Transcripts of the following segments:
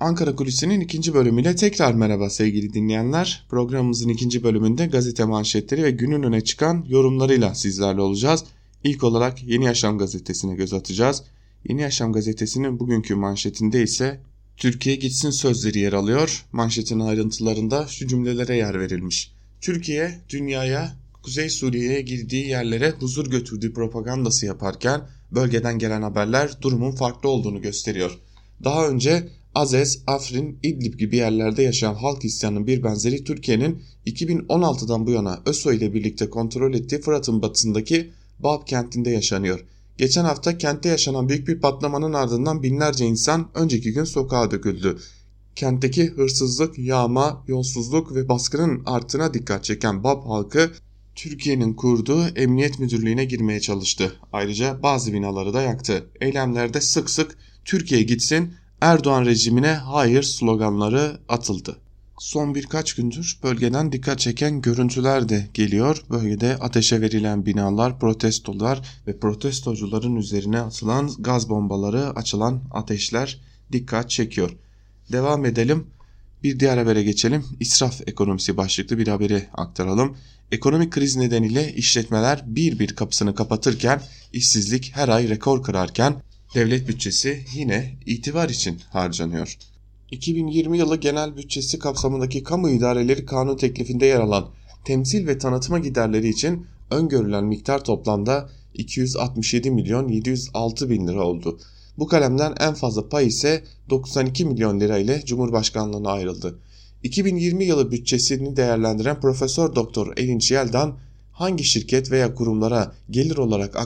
Ankara Kulisi'nin ikinci bölümüyle tekrar merhaba sevgili dinleyenler. Programımızın ikinci bölümünde gazete manşetleri ve günün öne çıkan yorumlarıyla sizlerle olacağız. İlk olarak Yeni Yaşam gazetesine göz atacağız. Yeni Yaşam gazetesinin bugünkü manşetinde ise Türkiye gitsin sözleri yer alıyor. Manşetin ayrıntılarında şu cümlelere yer verilmiş. Türkiye dünyaya Kuzey Suriye'ye girdiği yerlere huzur götürdüğü propagandası yaparken bölgeden gelen haberler durumun farklı olduğunu gösteriyor. Daha önce Azez, Afrin, İdlib gibi yerlerde yaşayan halk isyanının bir benzeri Türkiye'nin 2016'dan bu yana ÖSO ile birlikte kontrol ettiği Fırat'ın batısındaki Bab kentinde yaşanıyor. Geçen hafta kentte yaşanan büyük bir patlamanın ardından binlerce insan önceki gün sokağa döküldü. Kentteki hırsızlık, yağma, yolsuzluk ve baskının arttığına dikkat çeken Bab halkı Türkiye'nin kurduğu emniyet müdürlüğüne girmeye çalıştı. Ayrıca bazı binaları da yaktı. Eylemlerde sık sık Türkiye gitsin, Erdoğan rejimine hayır sloganları atıldı. Son birkaç gündür bölgeden dikkat çeken görüntüler de geliyor. Bölgede ateşe verilen binalar, protestolar ve protestocuların üzerine atılan gaz bombaları, açılan ateşler dikkat çekiyor. Devam edelim. Bir diğer habere geçelim. İsraf ekonomisi başlıklı bir haberi aktaralım. Ekonomik kriz nedeniyle işletmeler bir bir kapısını kapatırken işsizlik her ay rekor kırarken devlet bütçesi yine itibar için harcanıyor. 2020 yılı genel bütçesi kapsamındaki kamu idareleri kanun teklifinde yer alan temsil ve tanıtma giderleri için öngörülen miktar toplamda 267 milyon 706 bin lira oldu. Bu kalemden en fazla pay ise 92 milyon lira ile Cumhurbaşkanlığına ayrıldı. 2020 yılı bütçesini değerlendiren Profesör Doktor Erinç Yeldan hangi şirket veya kurumlara gelir olarak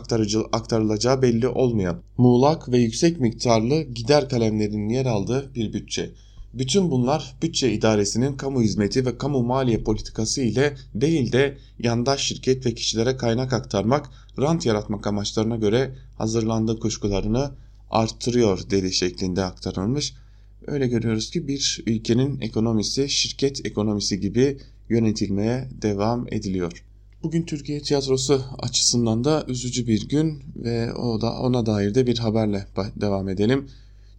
aktarılacağı belli olmayan muğlak ve yüksek miktarlı gider kalemlerinin yer aldığı bir bütçe. Bütün bunlar bütçe idaresinin kamu hizmeti ve kamu maliye politikası ile değil de yandaş şirket ve kişilere kaynak aktarmak, rant yaratmak amaçlarına göre hazırlandığı kuşkularını arttırıyor dedi şeklinde aktarılmış. Öyle görüyoruz ki bir ülkenin ekonomisi şirket ekonomisi gibi yönetilmeye devam ediliyor. Bugün Türkiye tiyatrosu açısından da üzücü bir gün ve o da ona dair de bir haberle devam edelim.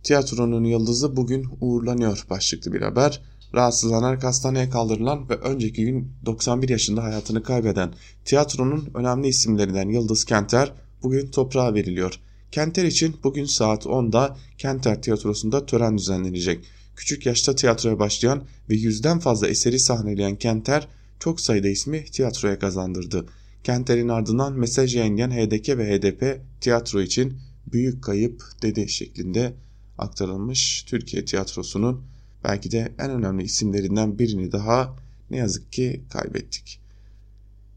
Tiyatronun yıldızı bugün uğurlanıyor başlıklı bir haber. Rahatsızlanarak hastaneye kaldırılan ve önceki gün 91 yaşında hayatını kaybeden tiyatronun önemli isimlerinden Yıldız Kenter bugün toprağa veriliyor. Kenter için bugün saat 10'da Kenter Tiyatrosu'nda tören düzenlenecek. Küçük yaşta tiyatroya başlayan ve yüzden fazla eseri sahneleyen Kenter çok sayıda ismi tiyatroya kazandırdı. Kenter'in ardından mesaj yayınlayan HDK ve HDP tiyatro için büyük kayıp dedi şeklinde aktarılmış Türkiye tiyatrosunun belki de en önemli isimlerinden birini daha ne yazık ki kaybettik.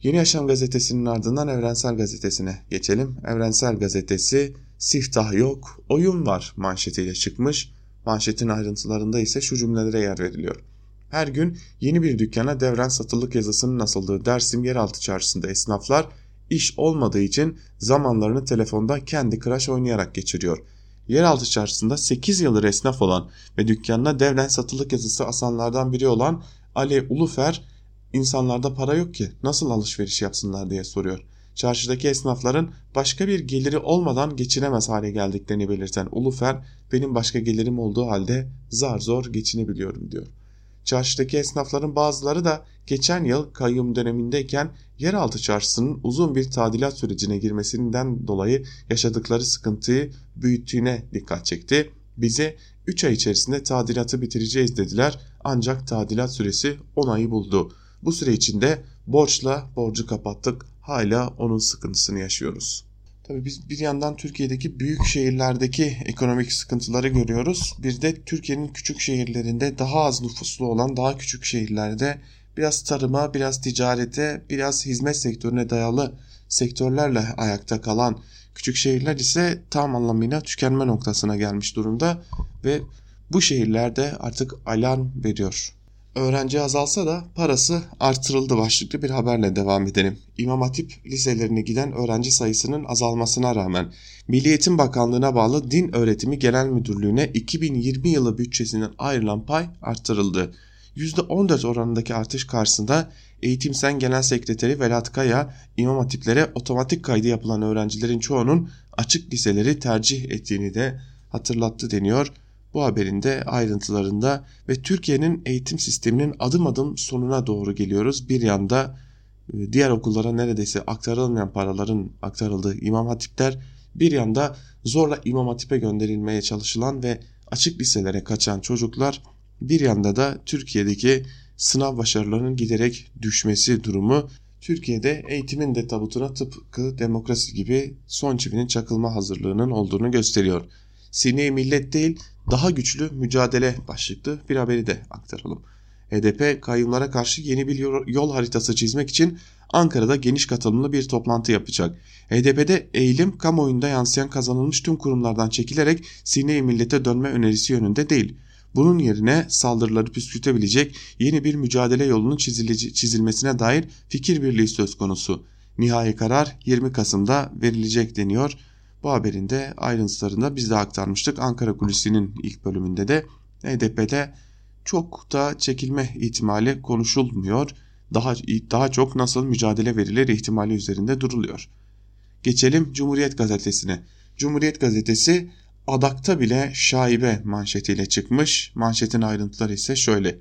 Yeni Yaşam gazetesinin ardından Evrensel gazetesine geçelim. Evrensel gazetesi siftah yok oyun var manşetiyle çıkmış. Manşetin ayrıntılarında ise şu cümlelere yer veriliyor. Her gün yeni bir dükkana devren satılık yazısının asıldığı Dersim yeraltı çarşısında esnaflar iş olmadığı için zamanlarını telefonda kendi kıraş oynayarak geçiriyor. Yeraltı çarşısında 8 yıldır esnaf olan ve dükkanına devren satılık yazısı asanlardan biri olan Ali Ulufer insanlarda para yok ki nasıl alışveriş yapsınlar diye soruyor. Çarşıdaki esnafların başka bir geliri olmadan geçinemez hale geldiklerini belirten Ulufer benim başka gelirim olduğu halde zar zor geçinebiliyorum diyor. Çarşıdaki esnafların bazıları da geçen yıl kayyum dönemindeyken yeraltı çarşısının uzun bir tadilat sürecine girmesinden dolayı yaşadıkları sıkıntıyı büyüttüğüne dikkat çekti. Bize 3 ay içerisinde tadilatı bitireceğiz dediler ancak tadilat süresi 10 ayı buldu. Bu süre içinde borçla borcu kapattık hala onun sıkıntısını yaşıyoruz. Tabii biz bir yandan Türkiye'deki büyük şehirlerdeki ekonomik sıkıntıları görüyoruz. Bir de Türkiye'nin küçük şehirlerinde daha az nüfuslu olan daha küçük şehirlerde biraz tarıma, biraz ticarete, biraz hizmet sektörüne dayalı sektörlerle ayakta kalan küçük şehirler ise tam anlamıyla tükenme noktasına gelmiş durumda ve bu şehirlerde artık alarm veriyor öğrenci azalsa da parası artırıldı başlıklı bir haberle devam edelim. İmam Hatip liselerine giden öğrenci sayısının azalmasına rağmen Milli Eğitim Bakanlığı'na bağlı Din Öğretimi Genel Müdürlüğü'ne 2020 yılı bütçesinden ayrılan pay artırıldı. %14 oranındaki artış karşısında Eğitim Sen Genel Sekreteri Velat Kaya, İmam Hatiplere otomatik kaydı yapılan öğrencilerin çoğunun açık liseleri tercih ettiğini de hatırlattı deniyor Bu haberin de ayrıntılarında ve Türkiye'nin eğitim sisteminin adım adım sonuna doğru geliyoruz. Bir yanda e, diğer okullara neredeyse aktarılmayan paraların aktarıldığı imam hatipler bir yanda zorla imam hatipe gönderilmeye çalışılan ve açık liselere kaçan çocuklar bir yanda da Türkiye'deki sınav başarılarının giderek düşmesi durumu Türkiye'de eğitimin de tabutuna tıpkı demokrasi gibi son çivinin çakılma hazırlığının olduğunu gösteriyor. Sine millet değil daha güçlü mücadele başlıklı bir haberi de aktaralım. HDP kayyumlara karşı yeni bir yol haritası çizmek için Ankara'da geniş katılımlı bir toplantı yapacak. HDP'de eğilim kamuoyunda yansıyan kazanılmış tüm kurumlardan çekilerek sine millete dönme önerisi yönünde değil. Bunun yerine saldırıları püskürtebilecek yeni bir mücadele yolunun çizilmesine dair fikir birliği söz konusu. Nihai karar 20 Kasım'da verilecek deniyor. Bu haberin de ayrıntılarında biz de aktarmıştık. Ankara Kulisi'nin ilk bölümünde de HDP'de çok da çekilme ihtimali konuşulmuyor. Daha, daha çok nasıl mücadele verilir ihtimali üzerinde duruluyor. Geçelim Cumhuriyet Gazetesi'ne. Cumhuriyet Gazetesi adakta bile şaibe manşetiyle çıkmış. Manşetin ayrıntıları ise şöyle.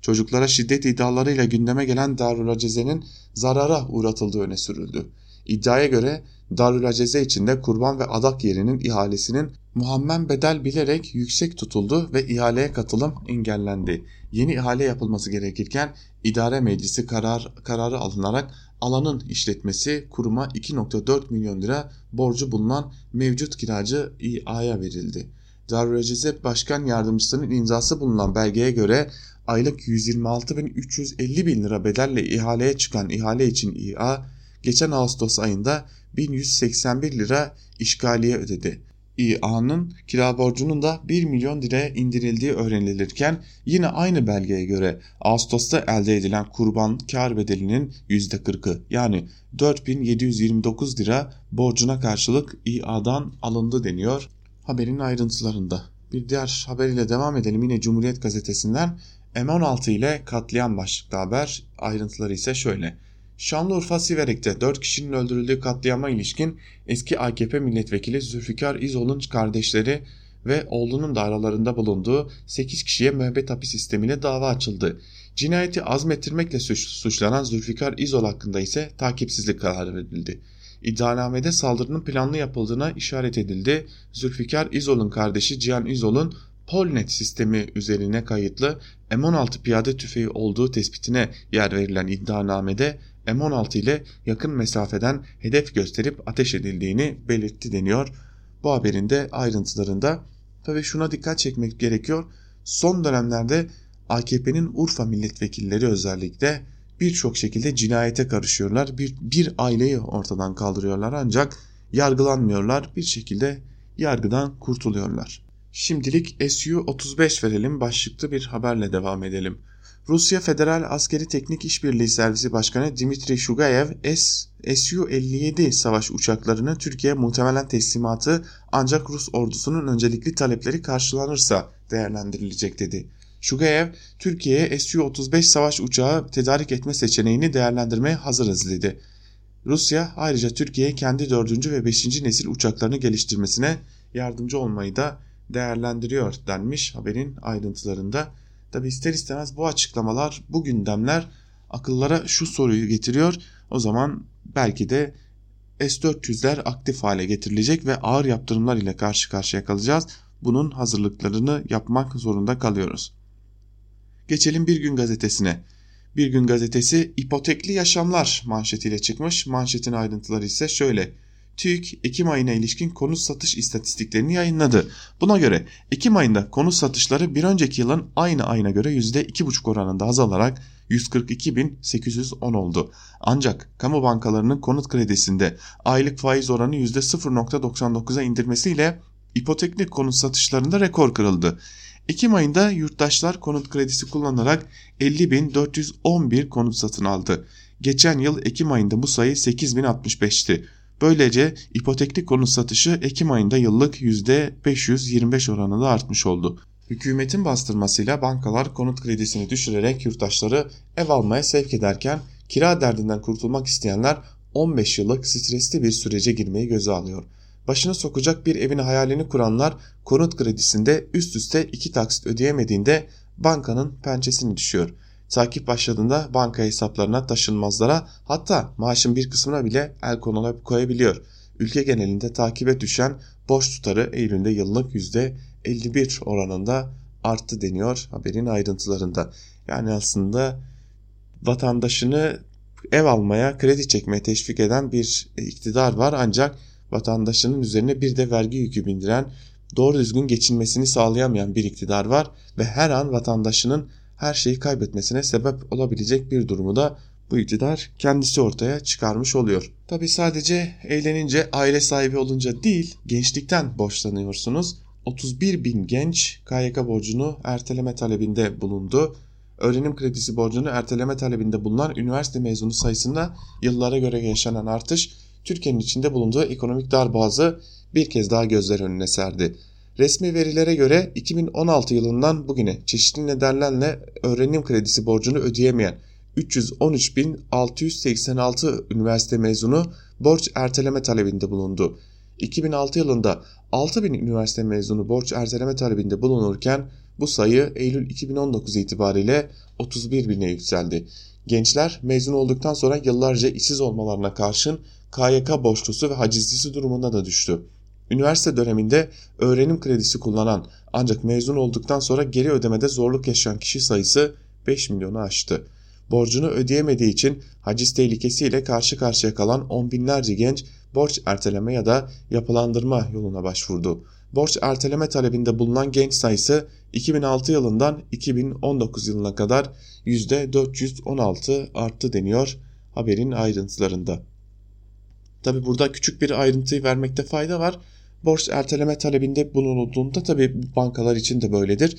Çocuklara şiddet iddialarıyla gündeme gelen Darül Aceze'nin zarara uğratıldığı öne sürüldü. İddiaya göre Darül Aceze içinde kurban ve adak yerinin ihalesinin muhammen bedel bilerek yüksek tutuldu ve ihaleye katılım engellendi. Yeni ihale yapılması gerekirken idare meclisi karar, kararı alınarak alanın işletmesi kuruma 2.4 milyon lira borcu bulunan mevcut kiracı İA'ya verildi. Darülaceze Başkan Yardımcısının imzası bulunan belgeye göre aylık 126.350 bin lira bedelle ihaleye çıkan ihale için İA geçen Ağustos ayında 1181 lira işgaliye ödedi. İA'nın kira borcunun da 1 milyon liraya indirildiği öğrenilirken yine aynı belgeye göre Ağustos'ta elde edilen kurban kar bedelinin %40'ı yani 4729 lira borcuna karşılık İA'dan alındı deniyor haberin ayrıntılarında. Bir diğer haberiyle devam edelim yine Cumhuriyet Gazetesi'nden M16 ile katliam başlıklı haber ayrıntıları ise şöyle. Şanlıurfa Siverek'te 4 kişinin öldürüldüğü katliama ilişkin eski AKP milletvekili Zülfikar İzol'un kardeşleri ve oğlunun da aralarında bulunduğu 8 kişiye müebbet hapis sistemiyle dava açıldı. Cinayeti azmettirmekle suçlanan Zülfikar İzol hakkında ise takipsizlik kararı verildi. İddianamede saldırının planlı yapıldığına işaret edildi. Zülfikar İzol'un kardeşi Cihan İzol'un Polnet sistemi üzerine kayıtlı M16 piyade tüfeği olduğu tespitine yer verilen iddianamede M16 ile yakın mesafeden hedef gösterip ateş edildiğini belirtti deniyor. Bu haberin de ayrıntılarında tabi şuna dikkat çekmek gerekiyor. Son dönemlerde AKP'nin Urfa milletvekilleri özellikle birçok şekilde cinayete karışıyorlar. Bir, bir aileyi ortadan kaldırıyorlar ancak yargılanmıyorlar. Bir şekilde yargıdan kurtuluyorlar. Şimdilik SU-35 verelim başlıklı bir haberle devam edelim. Rusya Federal Askeri Teknik İşbirliği Servisi Başkanı Dimitri Shugayev Su-57 savaş uçaklarını Türkiye muhtemelen teslimatı ancak Rus ordusunun öncelikli talepleri karşılanırsa değerlendirilecek dedi. Shugayev, Türkiye'ye Su-35 savaş uçağı tedarik etme seçeneğini değerlendirmeye hazırız dedi. Rusya ayrıca Türkiye'ye kendi 4. ve 5. nesil uçaklarını geliştirmesine yardımcı olmayı da değerlendiriyor denmiş haberin ayrıntılarında. Tabi ister istemez bu açıklamalar, bu gündemler akıllara şu soruyu getiriyor. O zaman belki de S-400'ler aktif hale getirilecek ve ağır yaptırımlar ile karşı karşıya kalacağız. Bunun hazırlıklarını yapmak zorunda kalıyoruz. Geçelim Bir Gün Gazetesi'ne. Bir Gün Gazetesi ipotekli yaşamlar manşetiyle çıkmış. Manşetin ayrıntıları ise şöyle. TÜİK Ekim ayına ilişkin konut satış istatistiklerini yayınladı. Buna göre Ekim ayında konut satışları bir önceki yılın aynı ayına göre %2,5 oranında azalarak 142.810 oldu. Ancak kamu bankalarının konut kredisinde aylık faiz oranı %0.99'a indirmesiyle ipotekli konut satışlarında rekor kırıldı. Ekim ayında yurttaşlar konut kredisi kullanarak 50.411 konut satın aldı. Geçen yıl Ekim ayında bu sayı 8.065'ti. Böylece ipotekli konut satışı Ekim ayında yıllık %525 oranında artmış oldu. Hükümetin bastırmasıyla bankalar konut kredisini düşürerek yurttaşları ev almaya sevk ederken kira derdinden kurtulmak isteyenler 15 yıllık stresli bir sürece girmeyi göze alıyor. başına sokacak bir evin hayalini kuranlar konut kredisinde üst üste iki taksit ödeyemediğinde bankanın pençesini düşüyor. Takip başladığında banka hesaplarına taşınmazlara hatta maaşın bir kısmına bile el koyabiliyor. Ülke genelinde takibe düşen borç tutarı Eylül'de yıllık %51 oranında arttı deniyor haberin ayrıntılarında. Yani aslında vatandaşını ev almaya, kredi çekmeye teşvik eden bir iktidar var ancak vatandaşının üzerine bir de vergi yükü bindiren, doğru düzgün geçinmesini sağlayamayan bir iktidar var ve her an vatandaşının her şeyi kaybetmesine sebep olabilecek bir durumu da bu iktidar kendisi ortaya çıkarmış oluyor. Tabi sadece eğlenince aile sahibi olunca değil gençlikten borçlanıyorsunuz. 31 bin genç KYK borcunu erteleme talebinde bulundu. Öğrenim kredisi borcunu erteleme talebinde bulunan üniversite mezunu sayısında yıllara göre yaşanan artış Türkiye'nin içinde bulunduğu ekonomik darboğazı bir kez daha gözler önüne serdi. Resmi verilere göre 2016 yılından bugüne çeşitli nedenlerle öğrenim kredisi borcunu ödeyemeyen 313.686 üniversite mezunu borç erteleme talebinde bulundu. 2006 yılında 6000 üniversite mezunu borç erteleme talebinde bulunurken bu sayı Eylül 2019 itibariyle 31 bine yükseldi. Gençler mezun olduktan sonra yıllarca işsiz olmalarına karşın KYK borçlusu ve hacizlisi durumuna da düştü. Üniversite döneminde öğrenim kredisi kullanan ancak mezun olduktan sonra geri ödemede zorluk yaşayan kişi sayısı 5 milyonu aştı. Borcunu ödeyemediği için haciz tehlikesiyle karşı karşıya kalan on binlerce genç borç erteleme ya da yapılandırma yoluna başvurdu. Borç erteleme talebinde bulunan genç sayısı 2006 yılından 2019 yılına kadar %416 arttı deniyor haberin ayrıntılarında. Tabi burada küçük bir ayrıntıyı vermekte fayda var. Borç erteleme talebinde bulunulduğunda tabi bankalar için de böyledir.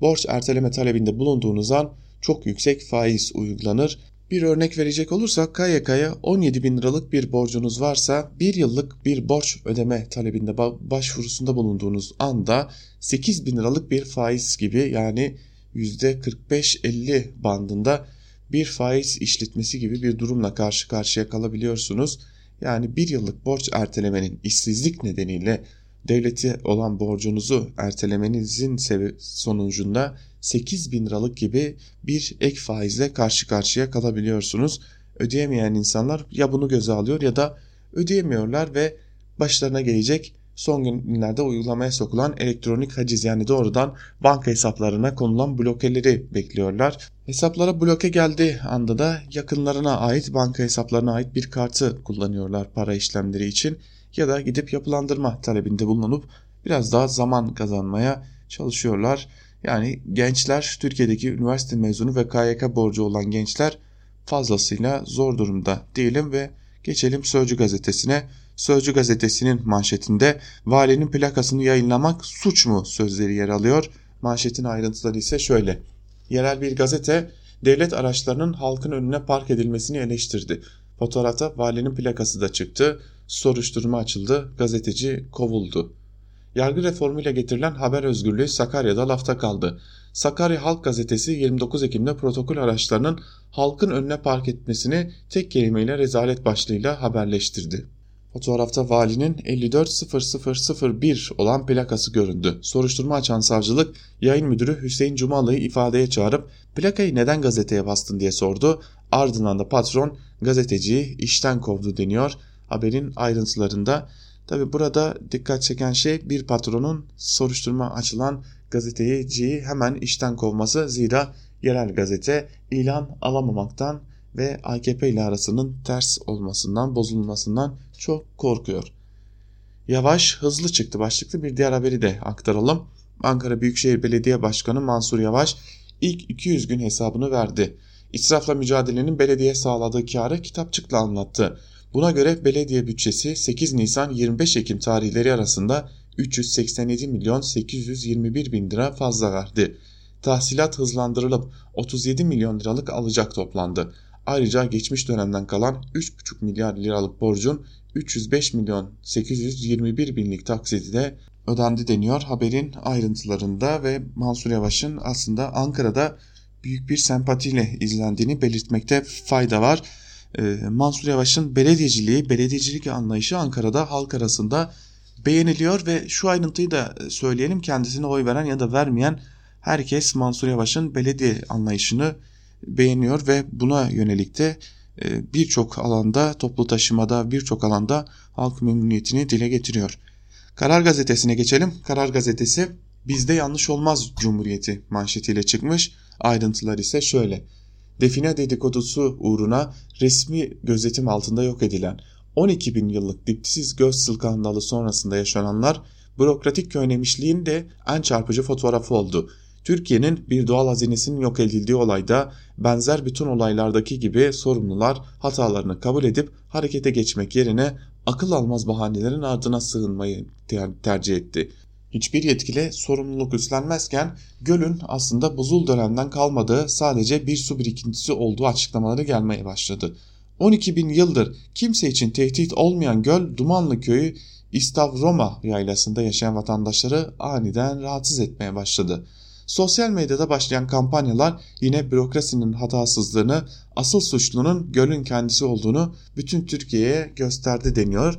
Borç erteleme talebinde bulunduğunuz an çok yüksek faiz uygulanır. Bir örnek verecek olursak KYK'ya 17 bin liralık bir borcunuz varsa bir yıllık bir borç ödeme talebinde başvurusunda bulunduğunuz anda 8 bin liralık bir faiz gibi yani %45-50 bandında bir faiz işletmesi gibi bir durumla karşı karşıya kalabiliyorsunuz. Yani bir yıllık borç ertelemenin işsizlik nedeniyle devleti olan borcunuzu ertelemenizin sonucunda 8 bin liralık gibi bir ek faizle karşı karşıya kalabiliyorsunuz. Ödeyemeyen insanlar ya bunu göze alıyor ya da ödeyemiyorlar ve başlarına gelecek son günlerde uygulamaya sokulan elektronik haciz yani doğrudan banka hesaplarına konulan blokeleri bekliyorlar. Hesaplara bloke geldiği anda da yakınlarına ait banka hesaplarına ait bir kartı kullanıyorlar para işlemleri için ya da gidip yapılandırma talebinde bulunup biraz daha zaman kazanmaya çalışıyorlar. Yani gençler Türkiye'deki üniversite mezunu ve KYK borcu olan gençler fazlasıyla zor durumda diyelim ve geçelim Sözcü gazetesine. Sözcü gazetesinin manşetinde valinin plakasını yayınlamak suç mu sözleri yer alıyor. Manşetin ayrıntıları ise şöyle. Yerel bir gazete devlet araçlarının halkın önüne park edilmesini eleştirdi. Fotoğrafta valinin plakası da çıktı. Soruşturma açıldı. Gazeteci kovuldu. Yargı reformuyla getirilen haber özgürlüğü Sakarya'da lafta kaldı. Sakarya Halk Gazetesi 29 Ekim'de protokol araçlarının halkın önüne park etmesini tek kelimeyle rezalet başlığıyla haberleştirdi. Fotoğrafta valinin 540001 olan plakası göründü. Soruşturma açan savcılık yayın müdürü Hüseyin Cumalı'yı ifadeye çağırıp plakayı neden gazeteye bastın diye sordu. Ardından da patron gazeteciyi işten kovdu deniyor haberin ayrıntılarında. Tabi burada dikkat çeken şey bir patronun soruşturma açılan gazeteciyi hemen işten kovması zira yerel gazete ilan alamamaktan ve AKP ile arasının ters olmasından, bozulmasından çok korkuyor. Yavaş hızlı çıktı başlıklı bir diğer haberi de aktaralım. Ankara Büyükşehir Belediye Başkanı Mansur Yavaş ilk 200 gün hesabını verdi. İsrafla mücadelenin belediye sağladığı karı kitapçıkla anlattı. Buna göre belediye bütçesi 8 Nisan 25 Ekim tarihleri arasında 387 milyon 821 bin lira fazla verdi. Tahsilat hızlandırılıp 37 milyon liralık alacak toplandı. Ayrıca geçmiş dönemden kalan 3,5 milyar liralık borcun 305 milyon 821 binlik taksidi de ödendi deniyor haberin ayrıntılarında ve Mansur Yavaş'ın aslında Ankara'da büyük bir sempatiyle izlendiğini belirtmekte fayda var. Ee, Mansur Yavaş'ın belediyeciliği, belediyecilik anlayışı Ankara'da halk arasında beğeniliyor ve şu ayrıntıyı da söyleyelim kendisine oy veren ya da vermeyen herkes Mansur Yavaş'ın belediye anlayışını beğeniyor ve buna yönelik de e, birçok alanda toplu taşımada birçok alanda halk memnuniyetini dile getiriyor. Karar Gazetesi'ne geçelim. Karar Gazetesi bizde yanlış olmaz cumhuriyeti manşetiyle çıkmış. Ayrıntılar ise şöyle. Define dedikodusu uğruna resmi gözetim altında yok edilen 12 bin yıllık dipsiz göz skandalı sonrasında yaşananlar bürokratik köynemişliğin de en çarpıcı fotoğrafı oldu. Türkiye'nin bir doğal hazinesinin yok edildiği olayda benzer bütün olaylardaki gibi sorumlular hatalarını kabul edip harekete geçmek yerine akıl almaz bahanelerin ardına sığınmayı tercih etti. Hiçbir yetkili sorumluluk üstlenmezken gölün aslında buzul dönemden kalmadığı sadece bir su birikintisi olduğu açıklamaları gelmeye başladı. 12 bin yıldır kimse için tehdit olmayan göl Dumanlı köyü İstavroma yaylasında yaşayan vatandaşları aniden rahatsız etmeye başladı. Sosyal medyada başlayan kampanyalar yine bürokrasinin hatasızlığını, asıl suçlunun gölün kendisi olduğunu bütün Türkiye'ye gösterdi deniyor.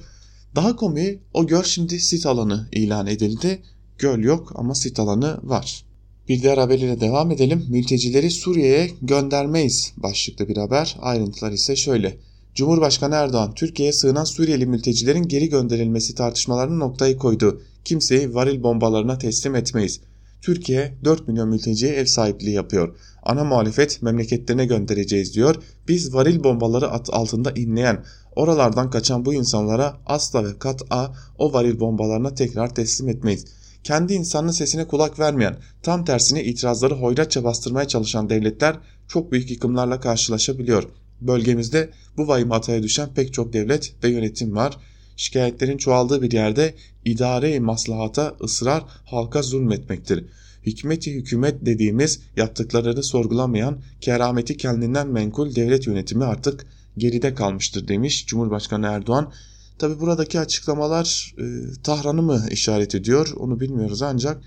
Daha komiği o göl şimdi sit alanı ilan edildi. Göl yok ama sit alanı var. Bir diğer haberiyle devam edelim. Mültecileri Suriye'ye göndermeyiz başlıklı bir haber. Ayrıntılar ise şöyle. Cumhurbaşkanı Erdoğan Türkiye'ye sığınan Suriyeli mültecilerin geri gönderilmesi tartışmalarını noktayı koydu. Kimseyi varil bombalarına teslim etmeyiz. Türkiye 4 milyon mülteciye ev sahipliği yapıyor. Ana muhalefet memleketlerine göndereceğiz diyor. Biz varil bombaları altında inleyen, oralardan kaçan bu insanlara asla ve kat'a o varil bombalarına tekrar teslim etmeyiz. Kendi insanın sesine kulak vermeyen, tam tersine itirazları hoyratça bastırmaya çalışan devletler çok büyük yıkımlarla karşılaşabiliyor. Bölgemizde bu vahim hataya düşen pek çok devlet ve yönetim var. Şikayetlerin çoğaldığı bir yerde idare-i maslahata ısrar halka zulmetmektir. Hikmeti hükümet dediğimiz yaptıklarını sorgulamayan kerameti kendinden menkul devlet yönetimi artık geride kalmıştır demiş Cumhurbaşkanı Erdoğan. Tabi buradaki açıklamalar e, Tahran'ı mı işaret ediyor onu bilmiyoruz ancak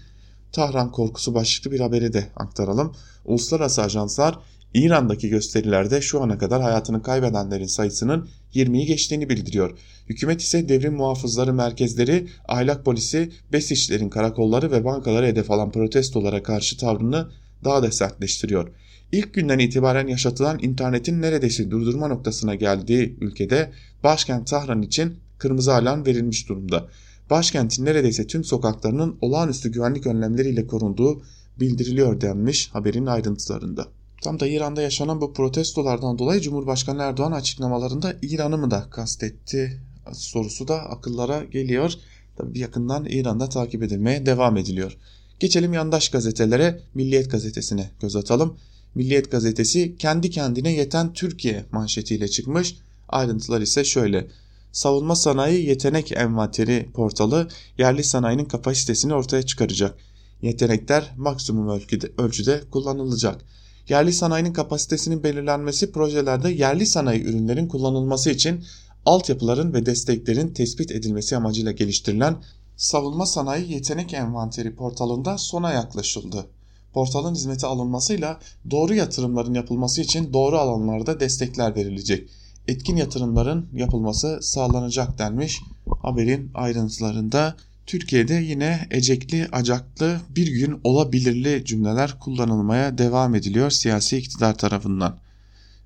Tahran korkusu başlıklı bir haberi de aktaralım. Uluslararası ajanslar İran'daki gösterilerde şu ana kadar hayatını kaybedenlerin sayısının 20'yi geçtiğini bildiriyor. Hükümet ise devrim muhafızları merkezleri, ahlak polisi, besişlerin karakolları ve bankaları hedef alan protestolara karşı tavrını daha da sertleştiriyor. İlk günden itibaren yaşatılan internetin neredeyse durdurma noktasına geldiği ülkede başkent Tahran için kırmızı alarm verilmiş durumda. Başkentin neredeyse tüm sokaklarının olağanüstü güvenlik önlemleriyle korunduğu bildiriliyor denmiş haberin ayrıntılarında. Tam da İran'da yaşanan bu protestolardan dolayı Cumhurbaşkanı Erdoğan açıklamalarında İran'ı mı da kastetti sorusu da akıllara geliyor. Tabii yakından İran'da takip edilmeye devam ediliyor. Geçelim yandaş gazetelere Milliyet gazetesine göz atalım. Milliyet gazetesi kendi kendine yeten Türkiye manşetiyle çıkmış. Ayrıntılar ise şöyle. Savunma Sanayi Yetenek Envanteri portalı yerli sanayinin kapasitesini ortaya çıkaracak. Yetenekler maksimum ölçüde, ölçüde kullanılacak yerli sanayinin kapasitesinin belirlenmesi projelerde yerli sanayi ürünlerin kullanılması için altyapıların ve desteklerin tespit edilmesi amacıyla geliştirilen Savunma Sanayi Yetenek Envanteri portalında sona yaklaşıldı. Portalın hizmete alınmasıyla doğru yatırımların yapılması için doğru alanlarda destekler verilecek. Etkin yatırımların yapılması sağlanacak denmiş haberin ayrıntılarında. Türkiye'de yine ecekli, acaklı, bir gün olabilirli cümleler kullanılmaya devam ediliyor siyasi iktidar tarafından.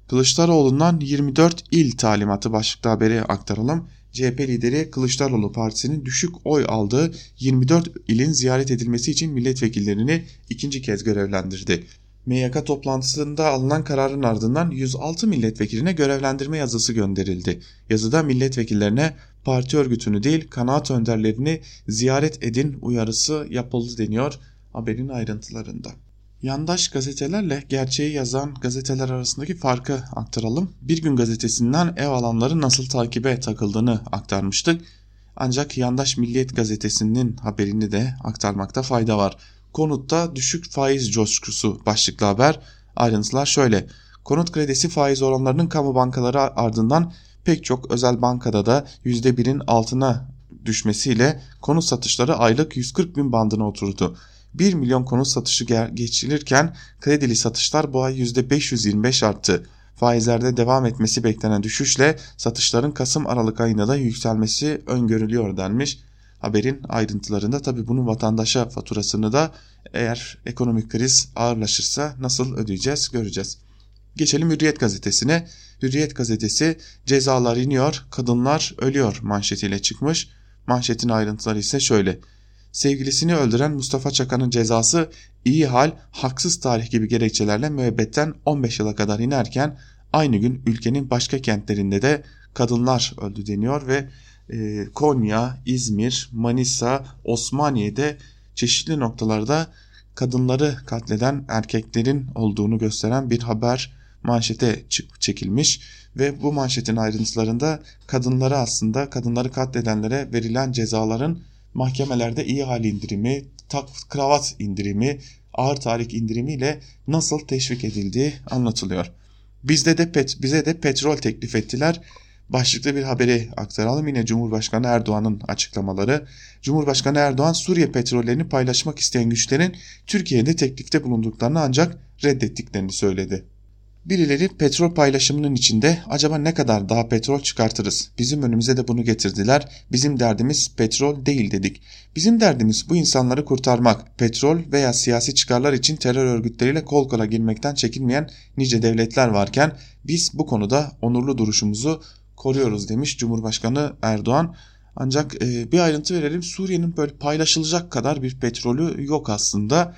Kılıçdaroğlu'ndan 24 il talimatı başlıklı haberi aktaralım. CHP lideri Kılıçdaroğlu partisinin düşük oy aldığı 24 ilin ziyaret edilmesi için milletvekillerini ikinci kez görevlendirdi. MYK toplantısında alınan kararın ardından 106 milletvekiline görevlendirme yazısı gönderildi. Yazıda milletvekillerine parti örgütünü değil kanaat önderlerini ziyaret edin uyarısı yapıldı deniyor haberin ayrıntılarında. Yandaş gazetelerle gerçeği yazan gazeteler arasındaki farkı aktaralım. Bir gün gazetesinden ev alanları nasıl takibe takıldığını aktarmıştık. Ancak Yandaş Milliyet gazetesinin haberini de aktarmakta fayda var. Konutta düşük faiz coşkusu başlıklı haber. Ayrıntılar şöyle. Konut kredisi faiz oranlarının kamu bankaları ardından pek çok özel bankada da %1'in altına düşmesiyle konut satışları aylık 140 bin bandına oturdu. 1 milyon konut satışı geçilirken kredili satışlar bu ay %525 arttı. Faizlerde devam etmesi beklenen düşüşle satışların Kasım-Aralık ayında da yükselmesi öngörülüyor denmiş. Haberin ayrıntılarında tabi bunun vatandaşa faturasını da eğer ekonomik kriz ağırlaşırsa nasıl ödeyeceğiz göreceğiz. Geçelim Hürriyet gazetesine. Hürriyet gazetesi cezalar iniyor, kadınlar ölüyor manşetiyle çıkmış. Manşetin ayrıntıları ise şöyle. Sevgilisini öldüren Mustafa Çakan'ın cezası iyi hal, haksız tarih gibi gerekçelerle müebbetten 15 yıla kadar inerken aynı gün ülkenin başka kentlerinde de kadınlar öldü deniyor ve e, Konya, İzmir, Manisa, Osmaniye'de çeşitli noktalarda kadınları katleden erkeklerin olduğunu gösteren bir haber manşete çekilmiş ve bu manşetin ayrıntılarında kadınları aslında kadınları katledenlere verilen cezaların mahkemelerde iyi hal indirimi, tak, kravat indirimi, ağır tarih indirimiyle nasıl teşvik edildiği anlatılıyor. Bizde de pet, bize de petrol teklif ettiler. Başlıklı bir haberi aktaralım yine Cumhurbaşkanı Erdoğan'ın açıklamaları. Cumhurbaşkanı Erdoğan Suriye petrollerini paylaşmak isteyen güçlerin Türkiye'de teklifte bulunduklarını ancak reddettiklerini söyledi. Birileri petrol paylaşımının içinde acaba ne kadar daha petrol çıkartırız? Bizim önümüze de bunu getirdiler. Bizim derdimiz petrol değil dedik. Bizim derdimiz bu insanları kurtarmak. Petrol veya siyasi çıkarlar için terör örgütleriyle kol kola girmekten çekinmeyen nice devletler varken biz bu konuda onurlu duruşumuzu koruyoruz demiş Cumhurbaşkanı Erdoğan. Ancak bir ayrıntı verelim Suriye'nin böyle paylaşılacak kadar bir petrolü yok aslında.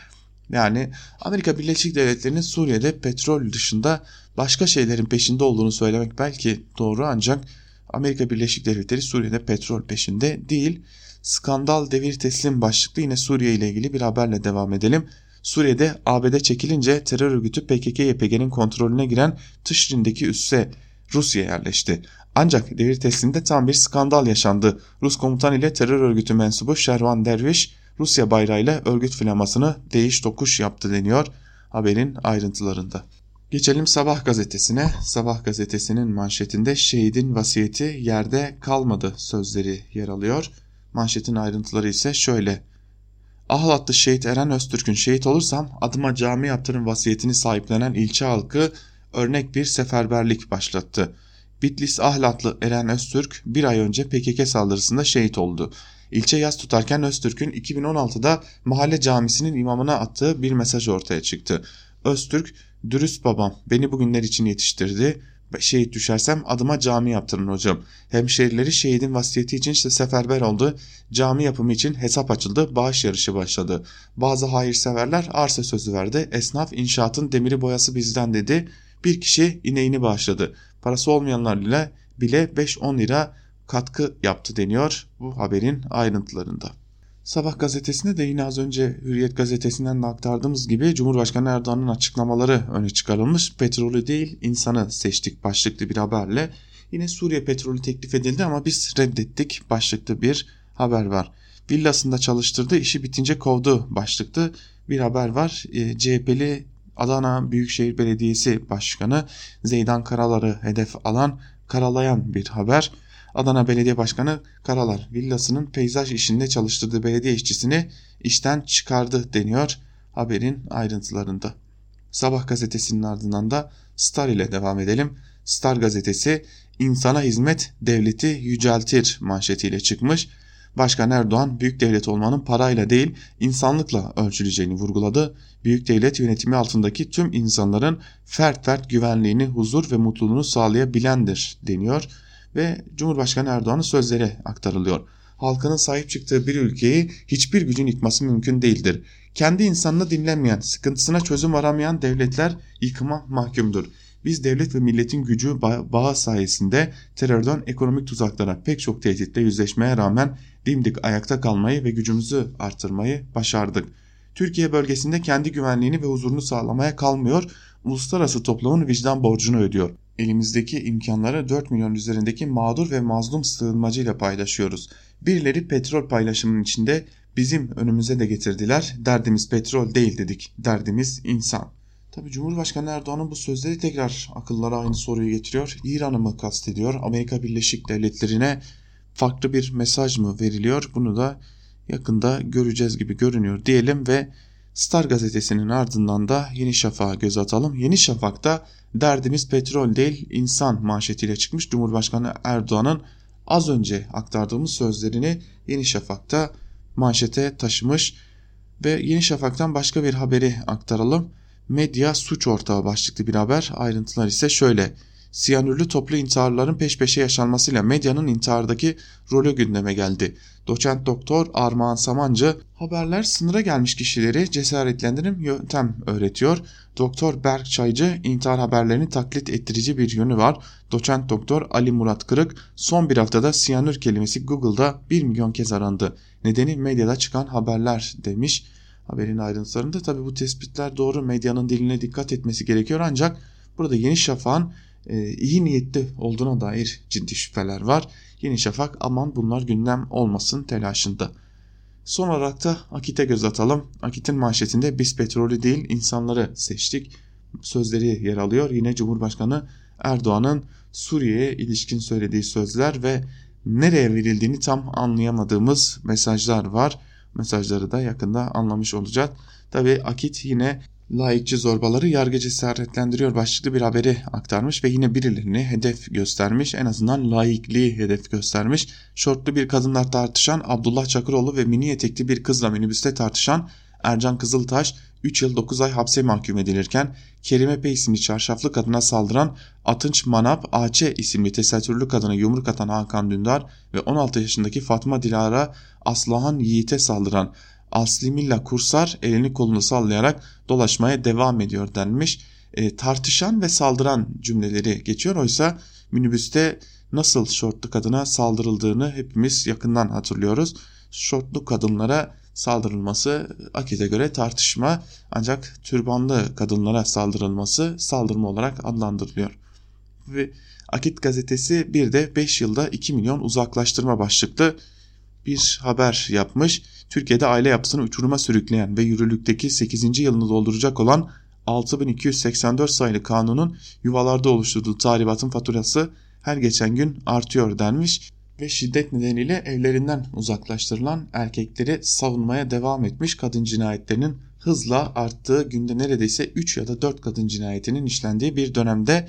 Yani Amerika Birleşik Devletleri'nin Suriye'de petrol dışında başka şeylerin peşinde olduğunu söylemek belki doğru ancak Amerika Birleşik Devletleri Suriye'de petrol peşinde değil. Skandal devir teslim başlıklı yine Suriye ile ilgili bir haberle devam edelim. Suriye'de ABD çekilince terör örgütü PKK-YPG'nin kontrolüne giren Tışrin'deki üsse Rusya yerleşti. Ancak devir teslimde tam bir skandal yaşandı. Rus komutan ile terör örgütü mensubu Şervan Derviş Rusya bayrağıyla örgüt flamasını değiş tokuş yaptı deniyor haberin ayrıntılarında. Geçelim Sabah gazetesine. Sabah gazetesinin manşetinde şehidin vasiyeti yerde kalmadı sözleri yer alıyor. Manşetin ayrıntıları ise şöyle. Ahlatlı şehit Eren Öztürk'ün şehit olursam adıma cami yaptırın vasiyetini sahiplenen ilçe halkı örnek bir seferberlik başlattı. Bitlis Ahlatlı Eren Öztürk bir ay önce PKK saldırısında şehit oldu. İlçe yaz tutarken Öztürk'ün 2016'da mahalle camisinin imamına attığı bir mesaj ortaya çıktı. Öztürk, dürüst babam beni bugünler için yetiştirdi. Şehit düşersem adıma cami yaptırın hocam. Hemşerileri şehidin vasiyeti için işte seferber oldu. Cami yapımı için hesap açıldı. Bağış yarışı başladı. Bazı hayırseverler arsa sözü verdi. Esnaf inşaatın demiri boyası bizden dedi. Bir kişi ineğini bağışladı. Parası olmayanlar bile 5-10 lira katkı yaptı deniyor bu haberin ayrıntılarında. Sabah gazetesinde de yine az önce Hürriyet gazetesinden de aktardığımız gibi Cumhurbaşkanı Erdoğan'ın açıklamaları öne çıkarılmış. Petrolü değil insanı seçtik başlıklı bir haberle. Yine Suriye petrolü teklif edildi ama biz reddettik başlıklı bir haber var. Villasında çalıştırdı işi bitince kovdu başlıklı bir haber var. E, CHP'li Adana Büyükşehir Belediyesi Başkanı Zeydan Karalar'ı hedef alan karalayan bir haber. Adana Belediye Başkanı Karalar villasının peyzaj işinde çalıştırdığı belediye işçisini işten çıkardı deniyor haberin ayrıntılarında. Sabah gazetesinin ardından da Star ile devam edelim. Star gazetesi insana hizmet devleti yüceltir manşetiyle çıkmış. Başkan Erdoğan büyük devlet olmanın parayla değil insanlıkla ölçüleceğini vurguladı. Büyük devlet yönetimi altındaki tüm insanların fert fert güvenliğini, huzur ve mutluluğunu sağlayabilendir deniyor ve Cumhurbaşkanı Erdoğan'ın sözleri aktarılıyor. Halkının sahip çıktığı bir ülkeyi hiçbir gücün yıkması mümkün değildir. Kendi insanını dinlemeyen, sıkıntısına çözüm aramayan devletler yıkıma mahkumdur. Biz devlet ve milletin gücü bağı sayesinde terörden ekonomik tuzaklara pek çok tehditle yüzleşmeye rağmen dimdik ayakta kalmayı ve gücümüzü artırmayı başardık. Türkiye bölgesinde kendi güvenliğini ve huzurunu sağlamaya kalmıyor, uluslararası toplumun vicdan borcunu ödüyor elimizdeki imkanları 4 milyon üzerindeki mağdur ve mazlum sığınmacı ile paylaşıyoruz. Birileri petrol paylaşımının içinde bizim önümüze de getirdiler. Derdimiz petrol değil dedik. Derdimiz insan. Tabi Cumhurbaşkanı Erdoğan'ın bu sözleri tekrar akıllara aynı soruyu getiriyor. İran'ı mı kastediyor? Amerika Birleşik Devletleri'ne farklı bir mesaj mı veriliyor? Bunu da yakında göreceğiz gibi görünüyor diyelim ve Star gazetesinin ardından da Yeni Şafak'a göz atalım. Yeni Şafak'ta derdimiz petrol değil insan manşetiyle çıkmış Cumhurbaşkanı Erdoğan'ın az önce aktardığımız sözlerini Yeni Şafak'ta manşete taşımış ve Yeni Şafak'tan başka bir haberi aktaralım. Medya suç ortağı başlıklı bir haber. Ayrıntılar ise şöyle. Siyanürlü toplu intiharların peş peşe yaşanmasıyla medyanın intihardaki rolü gündeme geldi. Doçent doktor Armağan Samancı haberler sınıra gelmiş kişileri cesaretlendirim yöntem öğretiyor. Doktor Berk Çaycı intihar haberlerini taklit ettirici bir yönü var. Doçent doktor Ali Murat Kırık son bir haftada siyanür kelimesi Google'da 1 milyon kez arandı. Nedeni medyada çıkan haberler demiş. Haberin ayrıntılarında tabi bu tespitler doğru medyanın diline dikkat etmesi gerekiyor ancak burada Yeni Şafak'ın iyi niyetli olduğuna dair ciddi şüpheler var. Yeni Şafak aman bunlar gündem olmasın telaşında. Son olarak da Akit'e göz atalım. Akit'in manşetinde biz petrolü değil insanları seçtik sözleri yer alıyor. Yine Cumhurbaşkanı Erdoğan'ın Suriye'ye ilişkin söylediği sözler ve nereye verildiğini tam anlayamadığımız mesajlar var. Mesajları da yakında anlamış olacağız. Tabi Akit yine Laikçi zorbaları yargı cesaretlendiriyor başlıklı bir haberi aktarmış ve yine birilerini hedef göstermiş. En azından laikliği hedef göstermiş. Şortlu bir kadınlar tartışan Abdullah Çakıroğlu ve mini etekli bir kızla minibüste tartışan Ercan Kızıltaş 3 yıl 9 ay hapse mahkum edilirken Kerime Bey isimli çarşaflı kadına saldıran Atınç Manap AC isimli tesettürlü kadına yumruk atan Hakan Dündar ve 16 yaşındaki Fatma Dilara Aslıhan Yiğit'e saldıran Aslimilla Kursar elini kolunu sallayarak dolaşmaya devam ediyor denmiş. E, tartışan ve saldıran cümleleri geçiyor. Oysa minibüste nasıl şortlu kadına saldırıldığını hepimiz yakından hatırlıyoruz. Şortlu kadınlara saldırılması Akit'e göre tartışma ancak türbanlı kadınlara saldırılması saldırma olarak adlandırılıyor. Ve Akit gazetesi bir de 5 yılda 2 milyon uzaklaştırma başlıklı bir haber yapmış. Türkiye'de aile yapısını uçuruma sürükleyen ve yürürlükteki 8. yılını dolduracak olan 6284 sayılı kanunun yuvalarda oluşturduğu tahribatın faturası her geçen gün artıyor denmiş ve şiddet nedeniyle evlerinden uzaklaştırılan erkekleri savunmaya devam etmiş kadın cinayetlerinin hızla arttığı günde neredeyse 3 ya da 4 kadın cinayetinin işlendiği bir dönemde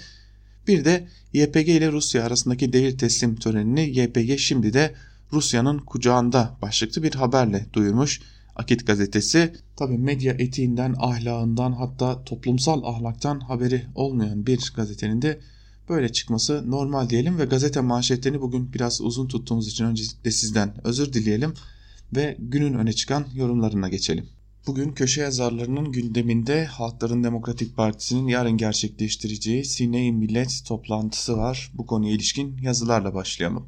bir de YPG ile Rusya arasındaki devir teslim törenini YPG şimdi de Rusya'nın kucağında başlıklı bir haberle duyurmuş. Akit gazetesi tabi medya etiğinden, ahlakından hatta toplumsal ahlaktan haberi olmayan bir gazetenin de böyle çıkması normal diyelim ve gazete manşetlerini bugün biraz uzun tuttuğumuz için öncelikle sizden özür dileyelim ve günün öne çıkan yorumlarına geçelim. Bugün köşe yazarlarının gündeminde Halkların Demokratik Partisi'nin yarın gerçekleştireceği Sine-i Millet toplantısı var. Bu konuya ilişkin yazılarla başlayalım.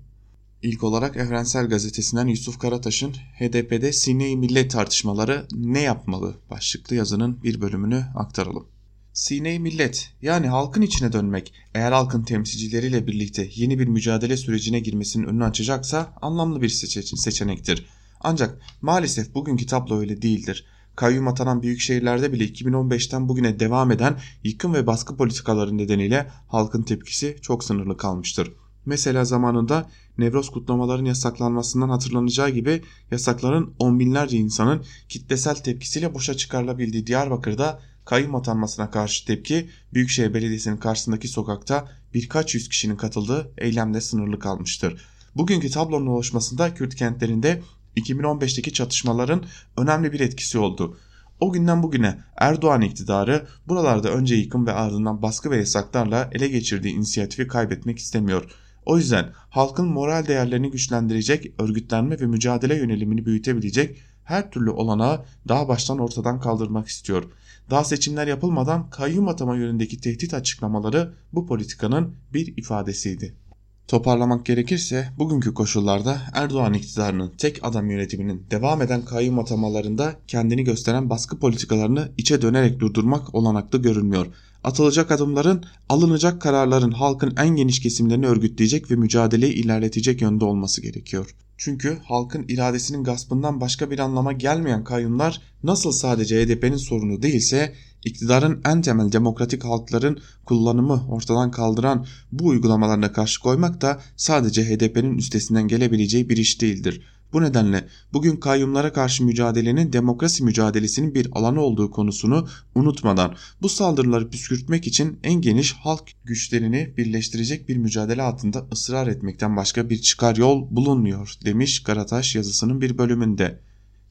İlk olarak Evrensel Gazetesi'nden Yusuf Karataş'ın HDP'de Sine-i Millet tartışmaları ne yapmalı başlıklı yazının bir bölümünü aktaralım. Sine-i Millet yani halkın içine dönmek eğer halkın temsilcileriyle birlikte yeni bir mücadele sürecine girmesinin önünü açacaksa anlamlı bir seçenektir. Ancak maalesef bugünkü tablo öyle değildir. Kayyum atanan büyük şehirlerde bile 2015'ten bugüne devam eden yıkım ve baskı politikaları nedeniyle halkın tepkisi çok sınırlı kalmıştır. Mesela zamanında Nevroz kutlamaların yasaklanmasından hatırlanacağı gibi yasakların on binlerce insanın kitlesel tepkisiyle boşa çıkarılabildiği Diyarbakır'da kayyum atanmasına karşı tepki Büyükşehir Belediyesi'nin karşısındaki sokakta birkaç yüz kişinin katıldığı eylemde sınırlı kalmıştır. Bugünkü tablonun oluşmasında Kürt kentlerinde 2015'teki çatışmaların önemli bir etkisi oldu. O günden bugüne Erdoğan iktidarı buralarda önce yıkım ve ardından baskı ve yasaklarla ele geçirdiği inisiyatifi kaybetmek istemiyor. O yüzden halkın moral değerlerini güçlendirecek, örgütlenme ve mücadele yönelimini büyütebilecek her türlü olanağı daha baştan ortadan kaldırmak istiyor. Daha seçimler yapılmadan kayyum atama yönündeki tehdit açıklamaları bu politikanın bir ifadesiydi. Toparlamak gerekirse bugünkü koşullarda Erdoğan iktidarının tek adam yönetiminin devam eden kayyum atamalarında kendini gösteren baskı politikalarını içe dönerek durdurmak olanaklı görünmüyor. Atılacak adımların, alınacak kararların halkın en geniş kesimlerini örgütleyecek ve mücadeleyi ilerletecek yönde olması gerekiyor. Çünkü halkın iradesinin gaspından başka bir anlama gelmeyen kayyumlar nasıl sadece HDP'nin sorunu değilse iktidarın en temel demokratik halkların kullanımı ortadan kaldıran bu uygulamalarına karşı koymak da sadece HDP'nin üstesinden gelebileceği bir iş değildir. Bu nedenle bugün kayyumlara karşı mücadelenin demokrasi mücadelesinin bir alanı olduğu konusunu unutmadan bu saldırıları püskürtmek için en geniş halk güçlerini birleştirecek bir mücadele altında ısrar etmekten başka bir çıkar yol bulunmuyor demiş Karataş yazısının bir bölümünde.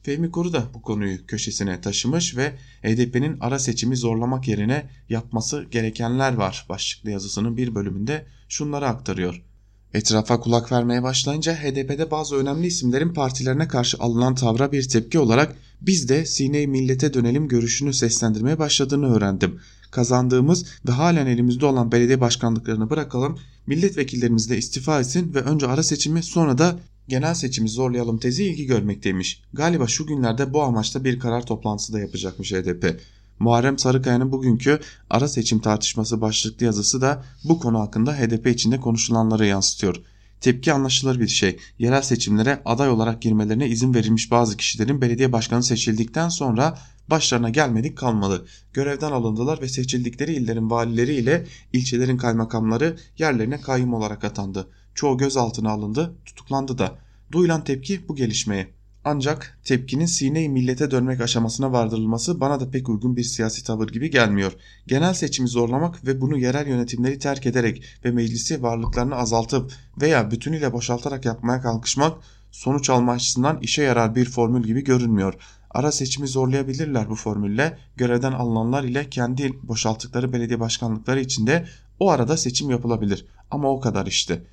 Fehmi Koru da bu konuyu köşesine taşımış ve HDP'nin ara seçimi zorlamak yerine yapması gerekenler var başlıklı yazısının bir bölümünde şunları aktarıyor. Etrafa kulak vermeye başlayınca HDP'de bazı önemli isimlerin partilerine karşı alınan tavra bir tepki olarak biz de sine millete dönelim görüşünü seslendirmeye başladığını öğrendim. Kazandığımız ve halen elimizde olan belediye başkanlıklarını bırakalım, milletvekillerimiz de istifa etsin ve önce ara seçimi sonra da genel seçimi zorlayalım tezi ilgi görmekteymiş. Galiba şu günlerde bu amaçta bir karar toplantısı da yapacakmış HDP. Muharrem Sarıkaya'nın bugünkü ara seçim tartışması başlıklı yazısı da bu konu hakkında HDP içinde konuşulanları yansıtıyor. Tepki anlaşılır bir şey. Yerel seçimlere aday olarak girmelerine izin verilmiş bazı kişilerin belediye başkanı seçildikten sonra başlarına gelmedik kalmadı. Görevden alındılar ve seçildikleri illerin valileri ile ilçelerin kaymakamları yerlerine kayyum olarak atandı. Çoğu gözaltına alındı, tutuklandı da. Duyulan tepki bu gelişmeye. Ancak tepkinin sine millete dönmek aşamasına vardırılması bana da pek uygun bir siyasi tavır gibi gelmiyor. Genel seçimi zorlamak ve bunu yerel yönetimleri terk ederek ve meclisi varlıklarını azaltıp veya bütünüyle boşaltarak yapmaya kalkışmak sonuç alma açısından işe yarar bir formül gibi görünmüyor. Ara seçimi zorlayabilirler bu formülle. Görevden alınanlar ile kendi boşalttıkları belediye başkanlıkları içinde o arada seçim yapılabilir. Ama o kadar işte.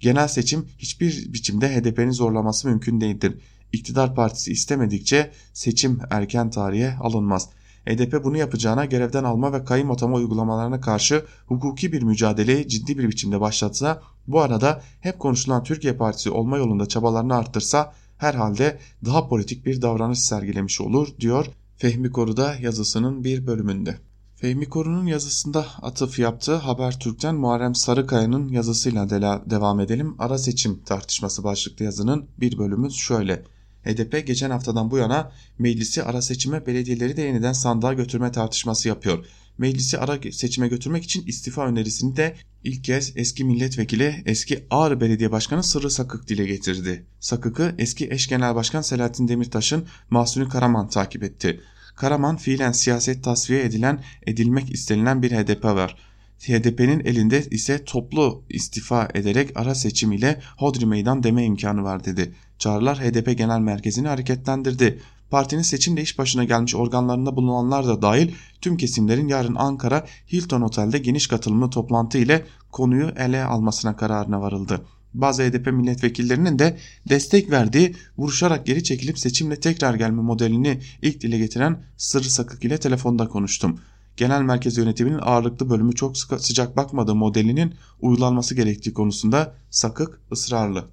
Genel seçim hiçbir biçimde HDP'nin zorlaması mümkün değildir. İktidar partisi istemedikçe seçim erken tarihe alınmaz. HDP bunu yapacağına görevden alma ve kayım atama uygulamalarına karşı hukuki bir mücadeleyi ciddi bir biçimde başlatsa, bu arada hep konuşulan Türkiye Partisi olma yolunda çabalarını arttırsa herhalde daha politik bir davranış sergilemiş olur diyor Fehmi Koru'da yazısının bir bölümünde. Fehmi Koru'nun yazısında atıf yaptığı Habertürk'ten Muharrem Sarıkaya'nın yazısıyla devam edelim. Ara seçim tartışması başlıklı yazının bir bölümü şöyle. HDP geçen haftadan bu yana meclisi ara seçime belediyeleri de yeniden sandığa götürme tartışması yapıyor. Meclisi ara seçime götürmek için istifa önerisini de ilk kez eski milletvekili eski Ağrı Belediye Başkanı Sırrı Sakık dile getirdi. Sakık'ı eski eş genel başkan Selahattin Demirtaş'ın Mahsuni Karaman takip etti. Karaman fiilen siyaset tasfiye edilen edilmek istenilen bir HDP var. HDP'nin elinde ise toplu istifa ederek ara seçim ile hodri meydan deme imkanı var dedi. Çağrılar HDP Genel Merkezi'ni hareketlendirdi. Partinin seçimle iş başına gelmiş organlarında bulunanlar da dahil tüm kesimlerin yarın Ankara Hilton Otel'de geniş katılımlı toplantı ile konuyu ele almasına kararına varıldı. Bazı HDP milletvekillerinin de destek verdiği vuruşarak geri çekilip seçimle tekrar gelme modelini ilk dile getiren Sırrı Sakık ile telefonda konuştum. Genel merkez yönetiminin ağırlıklı bölümü çok sıcak bakmadığı modelinin uygulanması gerektiği konusunda Sakık ısrarlı.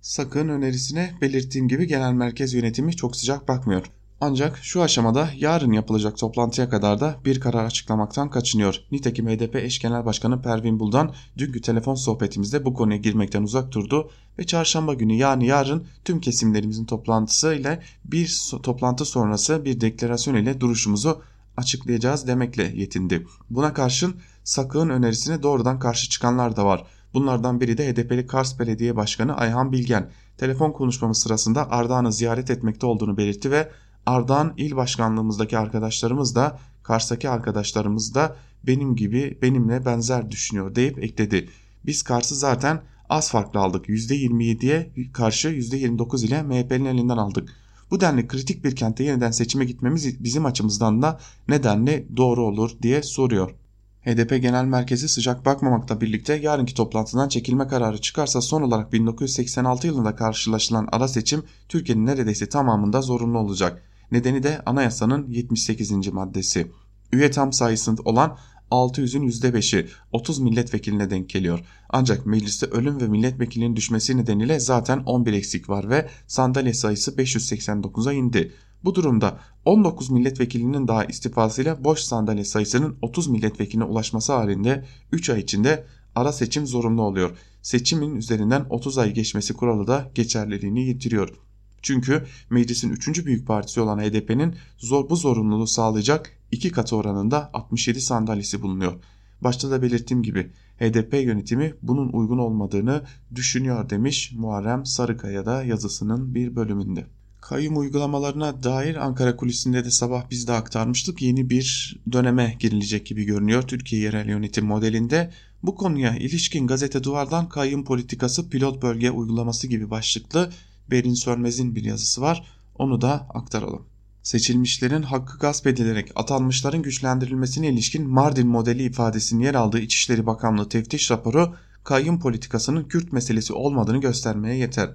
Sakın önerisine belirttiğim gibi genel merkez yönetimi çok sıcak bakmıyor. Ancak şu aşamada yarın yapılacak toplantıya kadar da bir karar açıklamaktan kaçınıyor. Nitekim HDP eş genel başkanı Pervin Buldan dünkü telefon sohbetimizde bu konuya girmekten uzak durdu ve çarşamba günü yani yarın tüm kesimlerimizin toplantısı ile bir toplantı sonrası bir deklarasyon ile duruşumuzu açıklayacağız demekle yetindi. Buna karşın Sakık'ın önerisine doğrudan karşı çıkanlar da var. Bunlardan biri de HDP'li Kars Belediye Başkanı Ayhan Bilgen. Telefon konuşmamız sırasında Ardahan'ı ziyaret etmekte olduğunu belirtti ve Ardahan il başkanlığımızdaki arkadaşlarımız da Kars'taki arkadaşlarımız da benim gibi benimle benzer düşünüyor deyip ekledi. Biz Kars'ı zaten az farklı aldık. %27'ye karşı %29 ile MHP'nin elinden aldık. Bu denli kritik bir kente yeniden seçime gitmemiz bizim açımızdan da nedenle doğru olur diye soruyor. HDP Genel Merkezi sıcak bakmamakla birlikte yarınki toplantıdan çekilme kararı çıkarsa son olarak 1986 yılında karşılaşılan ara seçim Türkiye'nin neredeyse tamamında zorunlu olacak. Nedeni de anayasanın 78. maddesi. Üye tam sayısı olan 600'ün %5'i 30 milletvekiline denk geliyor. Ancak mecliste ölüm ve milletvekilinin düşmesi nedeniyle zaten 11 eksik var ve sandalye sayısı 589'a indi. Bu durumda 19 milletvekilinin daha istifasıyla boş sandalye sayısının 30 milletvekiline ulaşması halinde 3 ay içinde ara seçim zorunlu oluyor. Seçimin üzerinden 30 ay geçmesi kuralı da geçerliliğini yitiriyor. Çünkü meclisin 3. büyük partisi olan HDP'nin zor, bu zorunluluğu sağlayacak iki katı oranında 67 sandalyesi bulunuyor. Başta da belirttiğim gibi HDP yönetimi bunun uygun olmadığını düşünüyor demiş Muharrem Sarıkaya da yazısının bir bölümünde. Kayyum uygulamalarına dair Ankara kulisinde de sabah biz de aktarmıştık. Yeni bir döneme girilecek gibi görünüyor Türkiye yerel yönetim modelinde. Bu konuya ilişkin gazete duvardan kayyum politikası pilot bölge uygulaması gibi başlıklı Berin Sönmez'in bir yazısı var. Onu da aktaralım. Seçilmişlerin hakkı gasp edilerek atanmışların güçlendirilmesine ilişkin Mardin modeli ifadesinin yer aldığı İçişleri Bakanlığı teftiş raporu kayyum politikasının Kürt meselesi olmadığını göstermeye yeter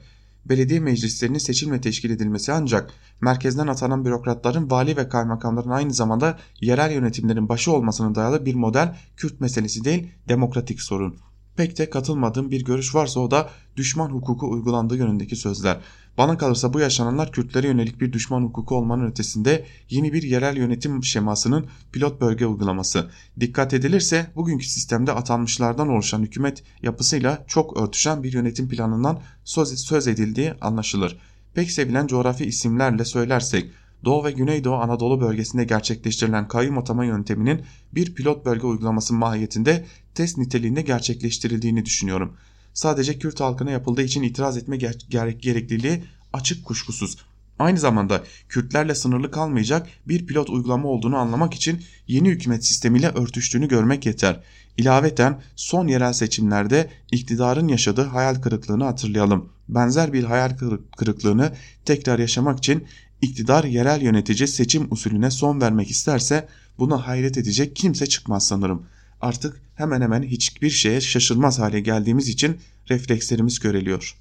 belediye meclislerinin seçim ve teşkil edilmesi ancak merkezden atanan bürokratların vali ve kaymakamların aynı zamanda yerel yönetimlerin başı olmasına dayalı bir model Kürt meselesi değil demokratik sorun. Pek de katılmadığım bir görüş varsa o da düşman hukuku uygulandığı yönündeki sözler. Bana kalırsa bu yaşananlar Kürtlere yönelik bir düşman hukuku olmanın ötesinde yeni bir yerel yönetim şemasının pilot bölge uygulaması. Dikkat edilirse bugünkü sistemde atanmışlardan oluşan hükümet yapısıyla çok örtüşen bir yönetim planından söz, söz edildiği anlaşılır. Pek sevilen coğrafi isimlerle söylersek Doğu ve Güneydoğu Anadolu bölgesinde gerçekleştirilen kayyum atama yönteminin bir pilot bölge uygulaması mahiyetinde test niteliğinde gerçekleştirildiğini düşünüyorum. Sadece Kürt halkına yapıldığı için itiraz etme gerek gerekliliği açık kuşkusuz. Aynı zamanda Kürtlerle sınırlı kalmayacak bir pilot uygulama olduğunu anlamak için yeni hükümet sistemiyle örtüştüğünü görmek yeter. İlaveten son yerel seçimlerde iktidarın yaşadığı hayal kırıklığını hatırlayalım. Benzer bir hayal kırıklığını tekrar yaşamak için iktidar yerel yönetici seçim usulüne son vermek isterse buna hayret edecek kimse çıkmaz sanırım. Artık hemen hemen hiçbir şeye şaşırmaz hale geldiğimiz için reflekslerimiz göreliyor.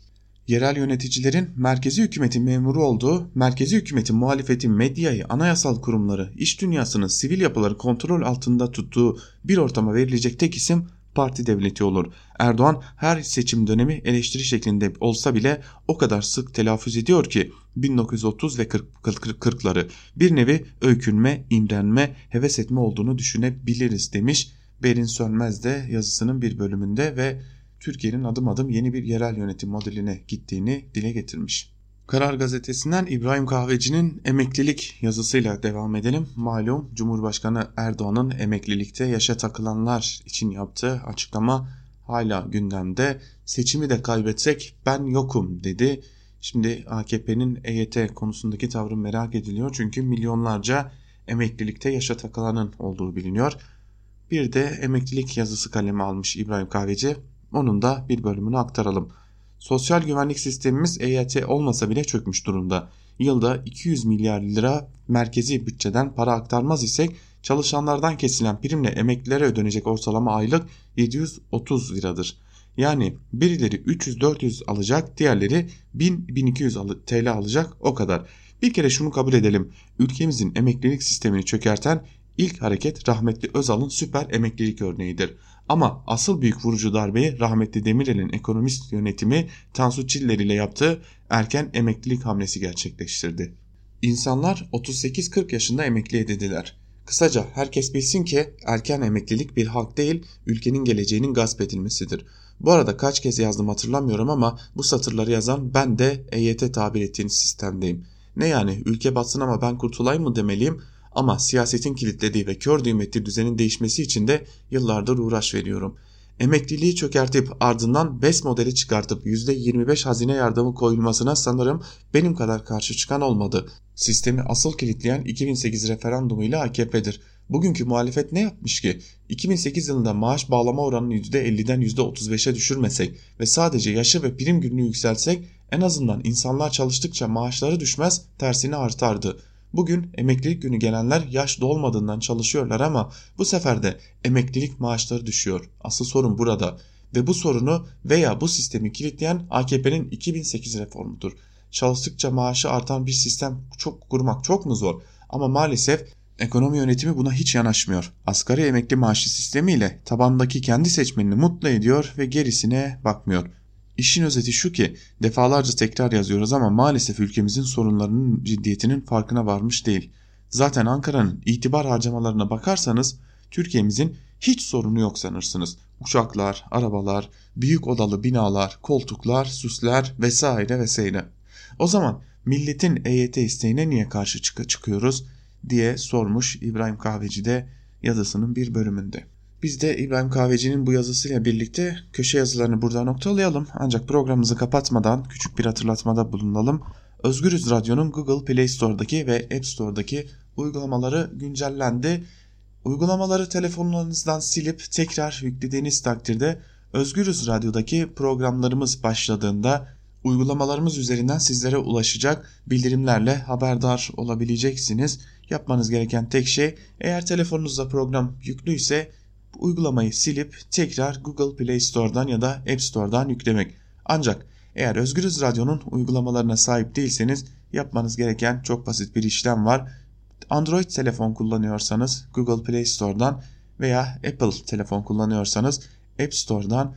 Yerel yöneticilerin merkezi hükümetin memuru olduğu, merkezi hükümetin muhalefetin medyayı, anayasal kurumları, iş dünyasını, sivil yapıları kontrol altında tuttuğu bir ortama verilecek tek isim parti devleti olur. Erdoğan her seçim dönemi eleştiri şeklinde olsa bile o kadar sık telaffuz ediyor ki 1930 ve 40, 40'ları bir nevi öykünme, imrenme, heves etme olduğunu düşünebiliriz demiş Berin Sönmez de yazısının bir bölümünde ve Türkiye'nin adım adım yeni bir yerel yönetim modeline gittiğini dile getirmiş. Karar Gazetesi'nden İbrahim Kahveci'nin emeklilik yazısıyla devam edelim. Malum Cumhurbaşkanı Erdoğan'ın emeklilikte yaşa takılanlar için yaptığı açıklama hala gündemde. Seçimi de kaybetsek ben yokum dedi. Şimdi AKP'nin EYT konusundaki tavrı merak ediliyor çünkü milyonlarca emeklilikte yaşa takılanın olduğu biliniyor. Bir de emeklilik yazısı kalemi almış İbrahim Kahveci. Onun da bir bölümünü aktaralım. Sosyal güvenlik sistemimiz EYT olmasa bile çökmüş durumda. Yılda 200 milyar lira merkezi bütçeden para aktarmaz isek çalışanlardan kesilen primle emeklilere ödenecek ortalama aylık 730 liradır. Yani birileri 300-400 alacak diğerleri 1000-1200 TL alacak o kadar. Bir kere şunu kabul edelim. Ülkemizin emeklilik sistemini çökerten ilk hareket rahmetli Özal'ın süper emeklilik örneğidir. Ama asıl büyük vurucu darbeyi rahmetli Demirel'in ekonomist yönetimi Tansu Çiller ile yaptığı erken emeklilik hamlesi gerçekleştirdi. İnsanlar 38-40 yaşında emekli edildiler. Kısaca herkes bilsin ki erken emeklilik bir hak değil, ülkenin geleceğinin gasp edilmesidir. Bu arada kaç kez yazdım hatırlamıyorum ama bu satırları yazan ben de EYT tabir ettiğiniz sistemdeyim. Ne yani ülke batsın ama ben kurtulayım mı demeliyim ama siyasetin kilitlediği ve kör düğmetli düzenin değişmesi için de yıllardır uğraş veriyorum. Emekliliği çökertip ardından BES modeli çıkartıp %25 hazine yardımı koyulmasına sanırım benim kadar karşı çıkan olmadı. Sistemi asıl kilitleyen 2008 referandumuyla AKP'dir. Bugünkü muhalefet ne yapmış ki? 2008 yılında maaş bağlama oranını %50'den %35'e düşürmesek ve sadece yaşı ve prim gününü yükselsek en azından insanlar çalıştıkça maaşları düşmez tersine artardı. Bugün emeklilik günü gelenler yaş dolmadığından çalışıyorlar ama bu sefer de emeklilik maaşları düşüyor. Asıl sorun burada ve bu sorunu veya bu sistemi kilitleyen AKP'nin 2008 reformudur. Çalıştıkça maaşı artan bir sistem çok kurmak çok mu zor? Ama maalesef ekonomi yönetimi buna hiç yanaşmıyor. Asgari emekli maaşı sistemiyle tabandaki kendi seçmenini mutlu ediyor ve gerisine bakmıyor. İşin özeti şu ki defalarca tekrar yazıyoruz ama maalesef ülkemizin sorunlarının ciddiyetinin farkına varmış değil. Zaten Ankara'nın itibar harcamalarına bakarsanız Türkiye'mizin hiç sorunu yok sanırsınız. Uçaklar, arabalar, büyük odalı binalar, koltuklar, süsler vesaire vesaire. O zaman milletin EYT isteğine niye karşı çık çıkıyoruz diye sormuş İbrahim Kahveci de yazısının bir bölümünde. Biz de İbrahim Kahveci'nin bu yazısıyla birlikte köşe yazılarını burada noktalayalım. Ancak programımızı kapatmadan küçük bir hatırlatmada bulunalım. Özgürüz Radyo'nun Google Play Store'daki ve App Store'daki uygulamaları güncellendi. Uygulamaları telefonlarınızdan silip tekrar yüklediğiniz takdirde Özgürüz Radyo'daki programlarımız başladığında uygulamalarımız üzerinden sizlere ulaşacak bildirimlerle haberdar olabileceksiniz. Yapmanız gereken tek şey eğer telefonunuzda program yüklüyse uygulamayı silip tekrar Google Play Store'dan ya da App Store'dan yüklemek. Ancak eğer Özgürüz Radyo'nun uygulamalarına sahip değilseniz yapmanız gereken çok basit bir işlem var. Android telefon kullanıyorsanız Google Play Store'dan veya Apple telefon kullanıyorsanız App Store'dan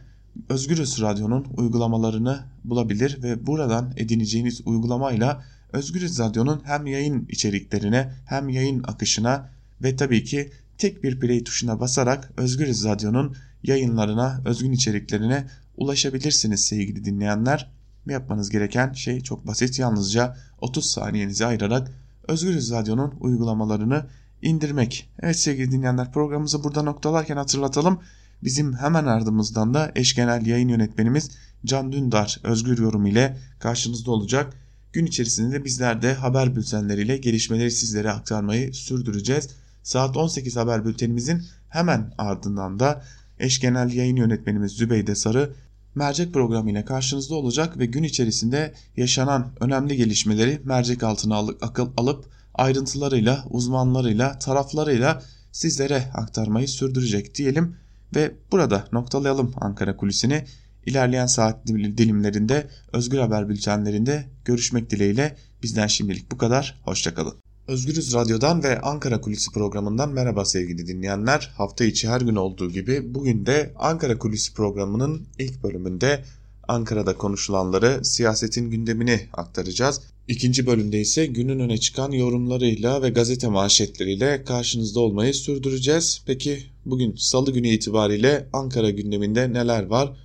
Özgürüz Radyo'nun uygulamalarını bulabilir ve buradan edineceğiniz uygulamayla Özgürüz Radyo'nun hem yayın içeriklerine hem yayın akışına ve tabii ki tek bir play tuşuna basarak Özgürüz Radyo'nun yayınlarına, özgün içeriklerine ulaşabilirsiniz sevgili dinleyenler. Yapmanız gereken şey çok basit. Yalnızca 30 saniyenizi ayırarak Özgürüz Radyo'nun uygulamalarını indirmek. Evet sevgili dinleyenler programımızı burada noktalarken hatırlatalım. Bizim hemen ardımızdan da eş genel yayın yönetmenimiz Can Dündar Özgür Yorum ile karşınızda olacak. Gün içerisinde bizler de haber bültenleriyle gelişmeleri sizlere aktarmayı sürdüreceğiz. Saat 18 haber bültenimizin hemen ardından da eş genel yayın yönetmenimiz Zübeyde Sarı mercek programı ile karşınızda olacak ve gün içerisinde yaşanan önemli gelişmeleri mercek altına akıl alıp ayrıntılarıyla, uzmanlarıyla, taraflarıyla sizlere aktarmayı sürdürecek diyelim ve burada noktalayalım Ankara kulisini. İlerleyen saat dilimlerinde Özgür Haber bültenlerinde görüşmek dileğiyle bizden şimdilik bu kadar. Hoşçakalın. Özgürüz Radyo'dan ve Ankara Kulisi programından merhaba sevgili dinleyenler. Hafta içi her gün olduğu gibi bugün de Ankara Kulisi programının ilk bölümünde Ankara'da konuşulanları, siyasetin gündemini aktaracağız. İkinci bölümde ise günün öne çıkan yorumlarıyla ve gazete manşetleriyle karşınızda olmayı sürdüreceğiz. Peki bugün salı günü itibariyle Ankara gündeminde neler var?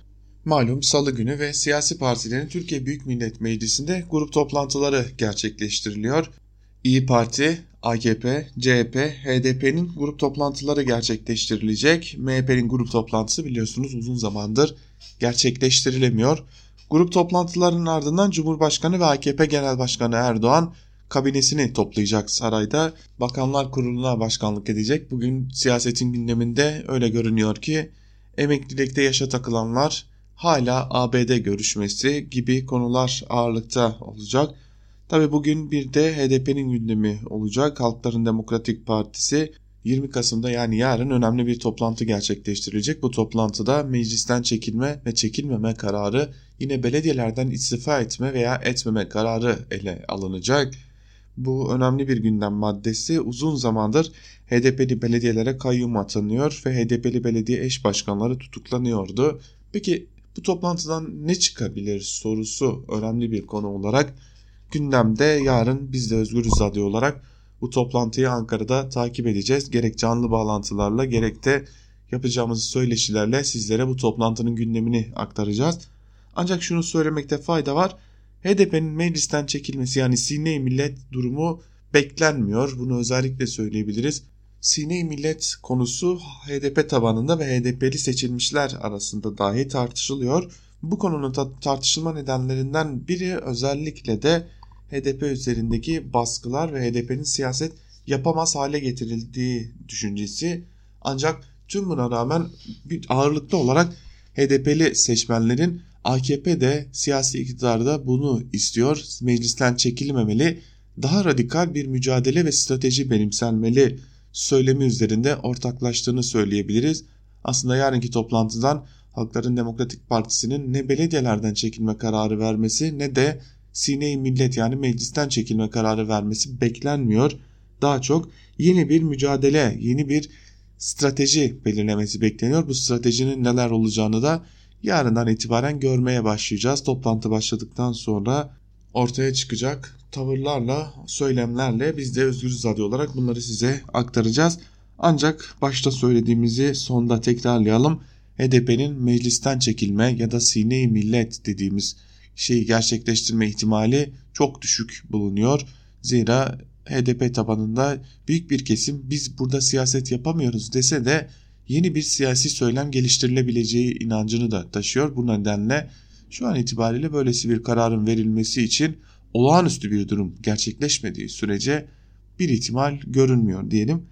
Malum salı günü ve siyasi partilerin Türkiye Büyük Millet Meclisi'nde grup toplantıları gerçekleştiriliyor. İyi Parti, AKP, CHP, HDP'nin grup toplantıları gerçekleştirilecek. MHP'nin grup toplantısı biliyorsunuz uzun zamandır gerçekleştirilemiyor. Grup toplantılarının ardından Cumhurbaşkanı ve AKP Genel Başkanı Erdoğan kabinesini toplayacak sarayda. Bakanlar Kurulu'na başkanlık edecek. Bugün siyasetin gündeminde öyle görünüyor ki emeklilikte yaşa takılanlar hala ABD görüşmesi gibi konular ağırlıkta olacak. Tabi bugün bir de HDP'nin gündemi olacak. Halkların Demokratik Partisi 20 Kasım'da yani yarın önemli bir toplantı gerçekleştirilecek. Bu toplantıda meclisten çekilme ve çekilmeme kararı yine belediyelerden istifa etme veya etmeme kararı ele alınacak. Bu önemli bir gündem maddesi uzun zamandır HDP'li belediyelere kayyum atanıyor ve HDP'li belediye eş başkanları tutuklanıyordu. Peki bu toplantıdan ne çıkabilir sorusu önemli bir konu olarak gündemde yarın biz de Özgürüz Radyo olarak bu toplantıyı Ankara'da takip edeceğiz. Gerek canlı bağlantılarla gerek de yapacağımız söyleşilerle sizlere bu toplantının gündemini aktaracağız. Ancak şunu söylemekte fayda var. HDP'nin meclisten çekilmesi yani sine millet durumu beklenmiyor. Bunu özellikle söyleyebiliriz. sine millet konusu HDP tabanında ve HDP'li seçilmişler arasında dahi tartışılıyor. Bu konunun tartışılma nedenlerinden biri özellikle de HDP üzerindeki baskılar ve HDP'nin siyaset yapamaz hale getirildiği düşüncesi. Ancak tüm buna rağmen bir ağırlıklı olarak HDP'li seçmenlerin AKP'de siyasi iktidarda bunu istiyor. Meclisten çekilmemeli, daha radikal bir mücadele ve strateji benimsenmeli söylemi üzerinde ortaklaştığını söyleyebiliriz. Aslında yarınki toplantıdan Halkların Demokratik Partisi'nin ne belediyelerden çekilme kararı vermesi ne de sine millet yani meclisten çekilme kararı vermesi beklenmiyor. Daha çok yeni bir mücadele, yeni bir strateji belirlemesi bekleniyor. Bu stratejinin neler olacağını da yarından itibaren görmeye başlayacağız. Toplantı başladıktan sonra ortaya çıkacak tavırlarla, söylemlerle biz de Özgür Radyo olarak bunları size aktaracağız. Ancak başta söylediğimizi sonda tekrarlayalım. HDP'nin meclisten çekilme ya da sine millet dediğimiz şeyi gerçekleştirme ihtimali çok düşük bulunuyor. Zira HDP tabanında büyük bir kesim biz burada siyaset yapamıyoruz dese de yeni bir siyasi söylem geliştirilebileceği inancını da taşıyor. Bu nedenle şu an itibariyle böylesi bir kararın verilmesi için olağanüstü bir durum gerçekleşmediği sürece bir ihtimal görünmüyor diyelim.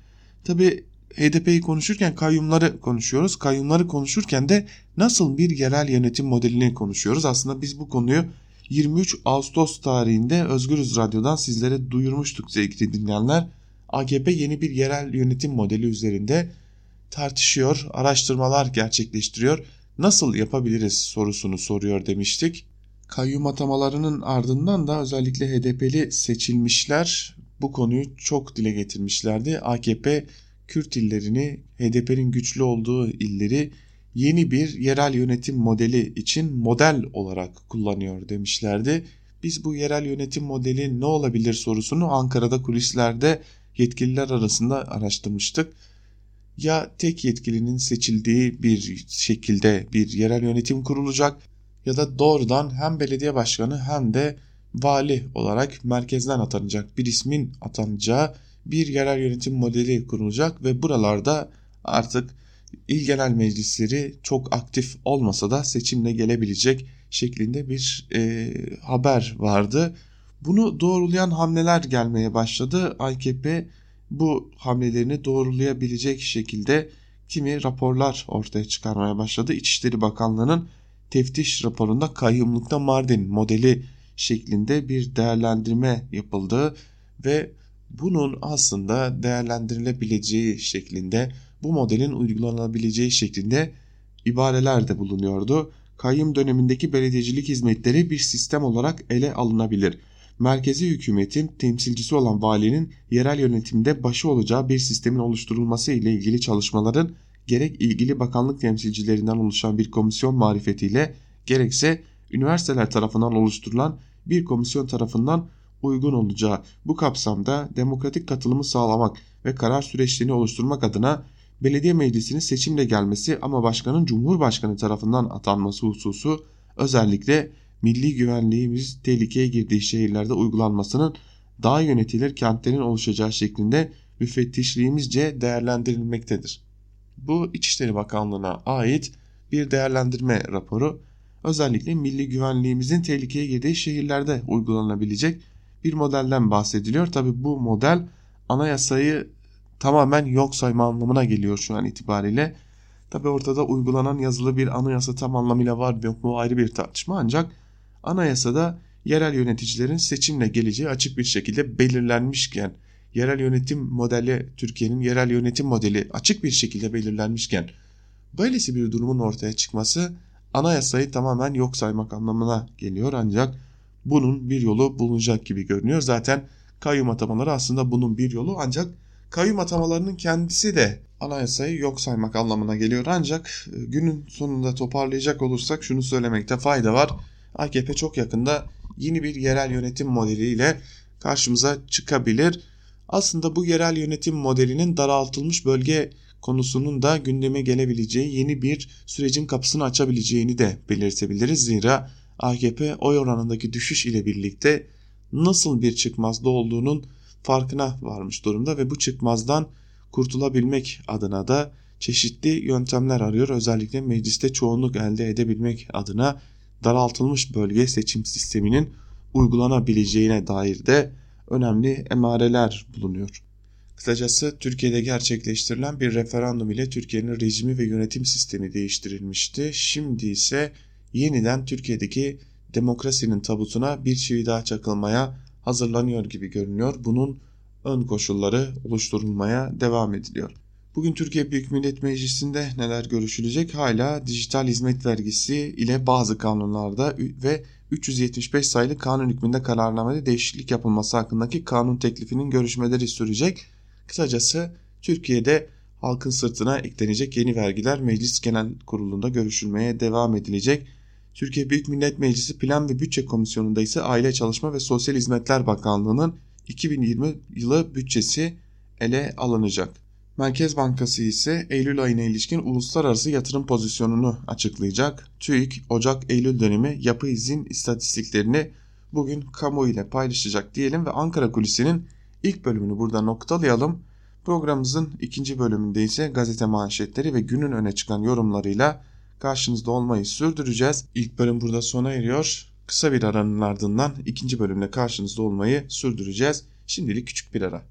Tabi HDP'yi konuşurken kayyumları konuşuyoruz. Kayyumları konuşurken de nasıl bir yerel yönetim modelini konuşuyoruz. Aslında biz bu konuyu 23 Ağustos tarihinde Özgürüz Radyo'dan sizlere duyurmuştuk sevgili dinleyenler. AKP yeni bir yerel yönetim modeli üzerinde tartışıyor, araştırmalar gerçekleştiriyor. Nasıl yapabiliriz sorusunu soruyor demiştik. Kayyum atamalarının ardından da özellikle HDP'li seçilmişler bu konuyu çok dile getirmişlerdi. AKP Kürt illerini, HDP'nin güçlü olduğu illeri yeni bir yerel yönetim modeli için model olarak kullanıyor demişlerdi. Biz bu yerel yönetim modeli ne olabilir sorusunu Ankara'da kulislerde yetkililer arasında araştırmıştık. Ya tek yetkilinin seçildiği bir şekilde bir yerel yönetim kurulacak ya da doğrudan hem belediye başkanı hem de vali olarak merkezden atanacak bir ismin atanacağı bir yerel yönetim modeli kurulacak ve buralarda artık il genel meclisleri çok aktif olmasa da seçimle gelebilecek şeklinde bir e, haber vardı. Bunu doğrulayan hamleler gelmeye başladı. AKP bu hamlelerini doğrulayabilecek şekilde kimi raporlar ortaya çıkarmaya başladı. İçişleri Bakanlığı'nın teftiş raporunda kayyumlukta Mardin modeli şeklinde bir değerlendirme yapıldı ve bunun aslında değerlendirilebileceği şeklinde bu modelin uygulanabileceği şeklinde ibareler de bulunuyordu. Kayyum dönemindeki belediyecilik hizmetleri bir sistem olarak ele alınabilir. Merkezi hükümetin temsilcisi olan valinin yerel yönetimde başı olacağı bir sistemin oluşturulması ile ilgili çalışmaların gerek ilgili bakanlık temsilcilerinden oluşan bir komisyon marifetiyle gerekse üniversiteler tarafından oluşturulan bir komisyon tarafından uygun olacağı bu kapsamda demokratik katılımı sağlamak ve karar süreçlerini oluşturmak adına belediye meclisinin seçimle gelmesi ama başkanın cumhurbaşkanı tarafından atanması hususu özellikle milli güvenliğimiz tehlikeye girdiği şehirlerde uygulanmasının daha yönetilir kentlerin oluşacağı şeklinde müfettişliğimizce değerlendirilmektedir. Bu İçişleri Bakanlığı'na ait bir değerlendirme raporu özellikle milli güvenliğimizin tehlikeye girdiği şehirlerde uygulanabilecek bir modelden bahsediliyor. Tabi bu model anayasayı tamamen yok sayma anlamına geliyor şu an itibariyle. Tabi ortada uygulanan yazılı bir anayasa tam anlamıyla var yok mu ayrı bir tartışma ancak anayasada yerel yöneticilerin seçimle geleceği açık bir şekilde belirlenmişken yerel yönetim modeli Türkiye'nin yerel yönetim modeli açık bir şekilde belirlenmişken böylesi bir durumun ortaya çıkması anayasayı tamamen yok saymak anlamına geliyor ancak bunun bir yolu bulunacak gibi görünüyor. Zaten kayyum atamaları aslında bunun bir yolu ancak kayyum atamalarının kendisi de anayasayı yok saymak anlamına geliyor. Ancak e, günün sonunda toparlayacak olursak şunu söylemekte fayda var. AKP çok yakında yeni bir yerel yönetim modeliyle karşımıza çıkabilir. Aslında bu yerel yönetim modelinin daraltılmış bölge konusunun da gündeme gelebileceği yeni bir sürecin kapısını açabileceğini de belirtebiliriz. Zira AKP oy oranındaki düşüş ile birlikte nasıl bir çıkmazda olduğunun farkına varmış durumda ve bu çıkmazdan kurtulabilmek adına da çeşitli yöntemler arıyor. Özellikle mecliste çoğunluk elde edebilmek adına daraltılmış bölge seçim sisteminin uygulanabileceğine dair de önemli emareler bulunuyor. Kısacası Türkiye'de gerçekleştirilen bir referandum ile Türkiye'nin rejimi ve yönetim sistemi değiştirilmişti. Şimdi ise yeniden Türkiye'deki demokrasinin tabutuna bir çivi daha çakılmaya hazırlanıyor gibi görünüyor. Bunun ön koşulları oluşturulmaya devam ediliyor. Bugün Türkiye Büyük Millet Meclisi'nde neler görüşülecek? Hala dijital hizmet vergisi ile bazı kanunlarda ve 375 sayılı kanun hükmünde kararnamede değişiklik yapılması hakkındaki kanun teklifinin görüşmeleri sürecek. Kısacası Türkiye'de halkın sırtına eklenecek yeni vergiler Meclis Genel Kurulu'nda görüşülmeye devam edilecek. Türkiye Büyük Millet Meclisi Plan ve Bütçe Komisyonu'nda ise Aile Çalışma ve Sosyal Hizmetler Bakanlığı'nın 2020 yılı bütçesi ele alınacak. Merkez Bankası ise Eylül ayına ilişkin uluslararası yatırım pozisyonunu açıklayacak. TÜİK Ocak-Eylül dönemi yapı izin istatistiklerini bugün kamu ile paylaşacak diyelim ve Ankara Kulisi'nin ilk bölümünü burada noktalayalım. Programımızın ikinci bölümünde ise gazete manşetleri ve günün öne çıkan yorumlarıyla karşınızda olmayı sürdüreceğiz. İlk bölüm burada sona eriyor. Kısa bir aranın ardından ikinci bölümde karşınızda olmayı sürdüreceğiz. Şimdilik küçük bir ara.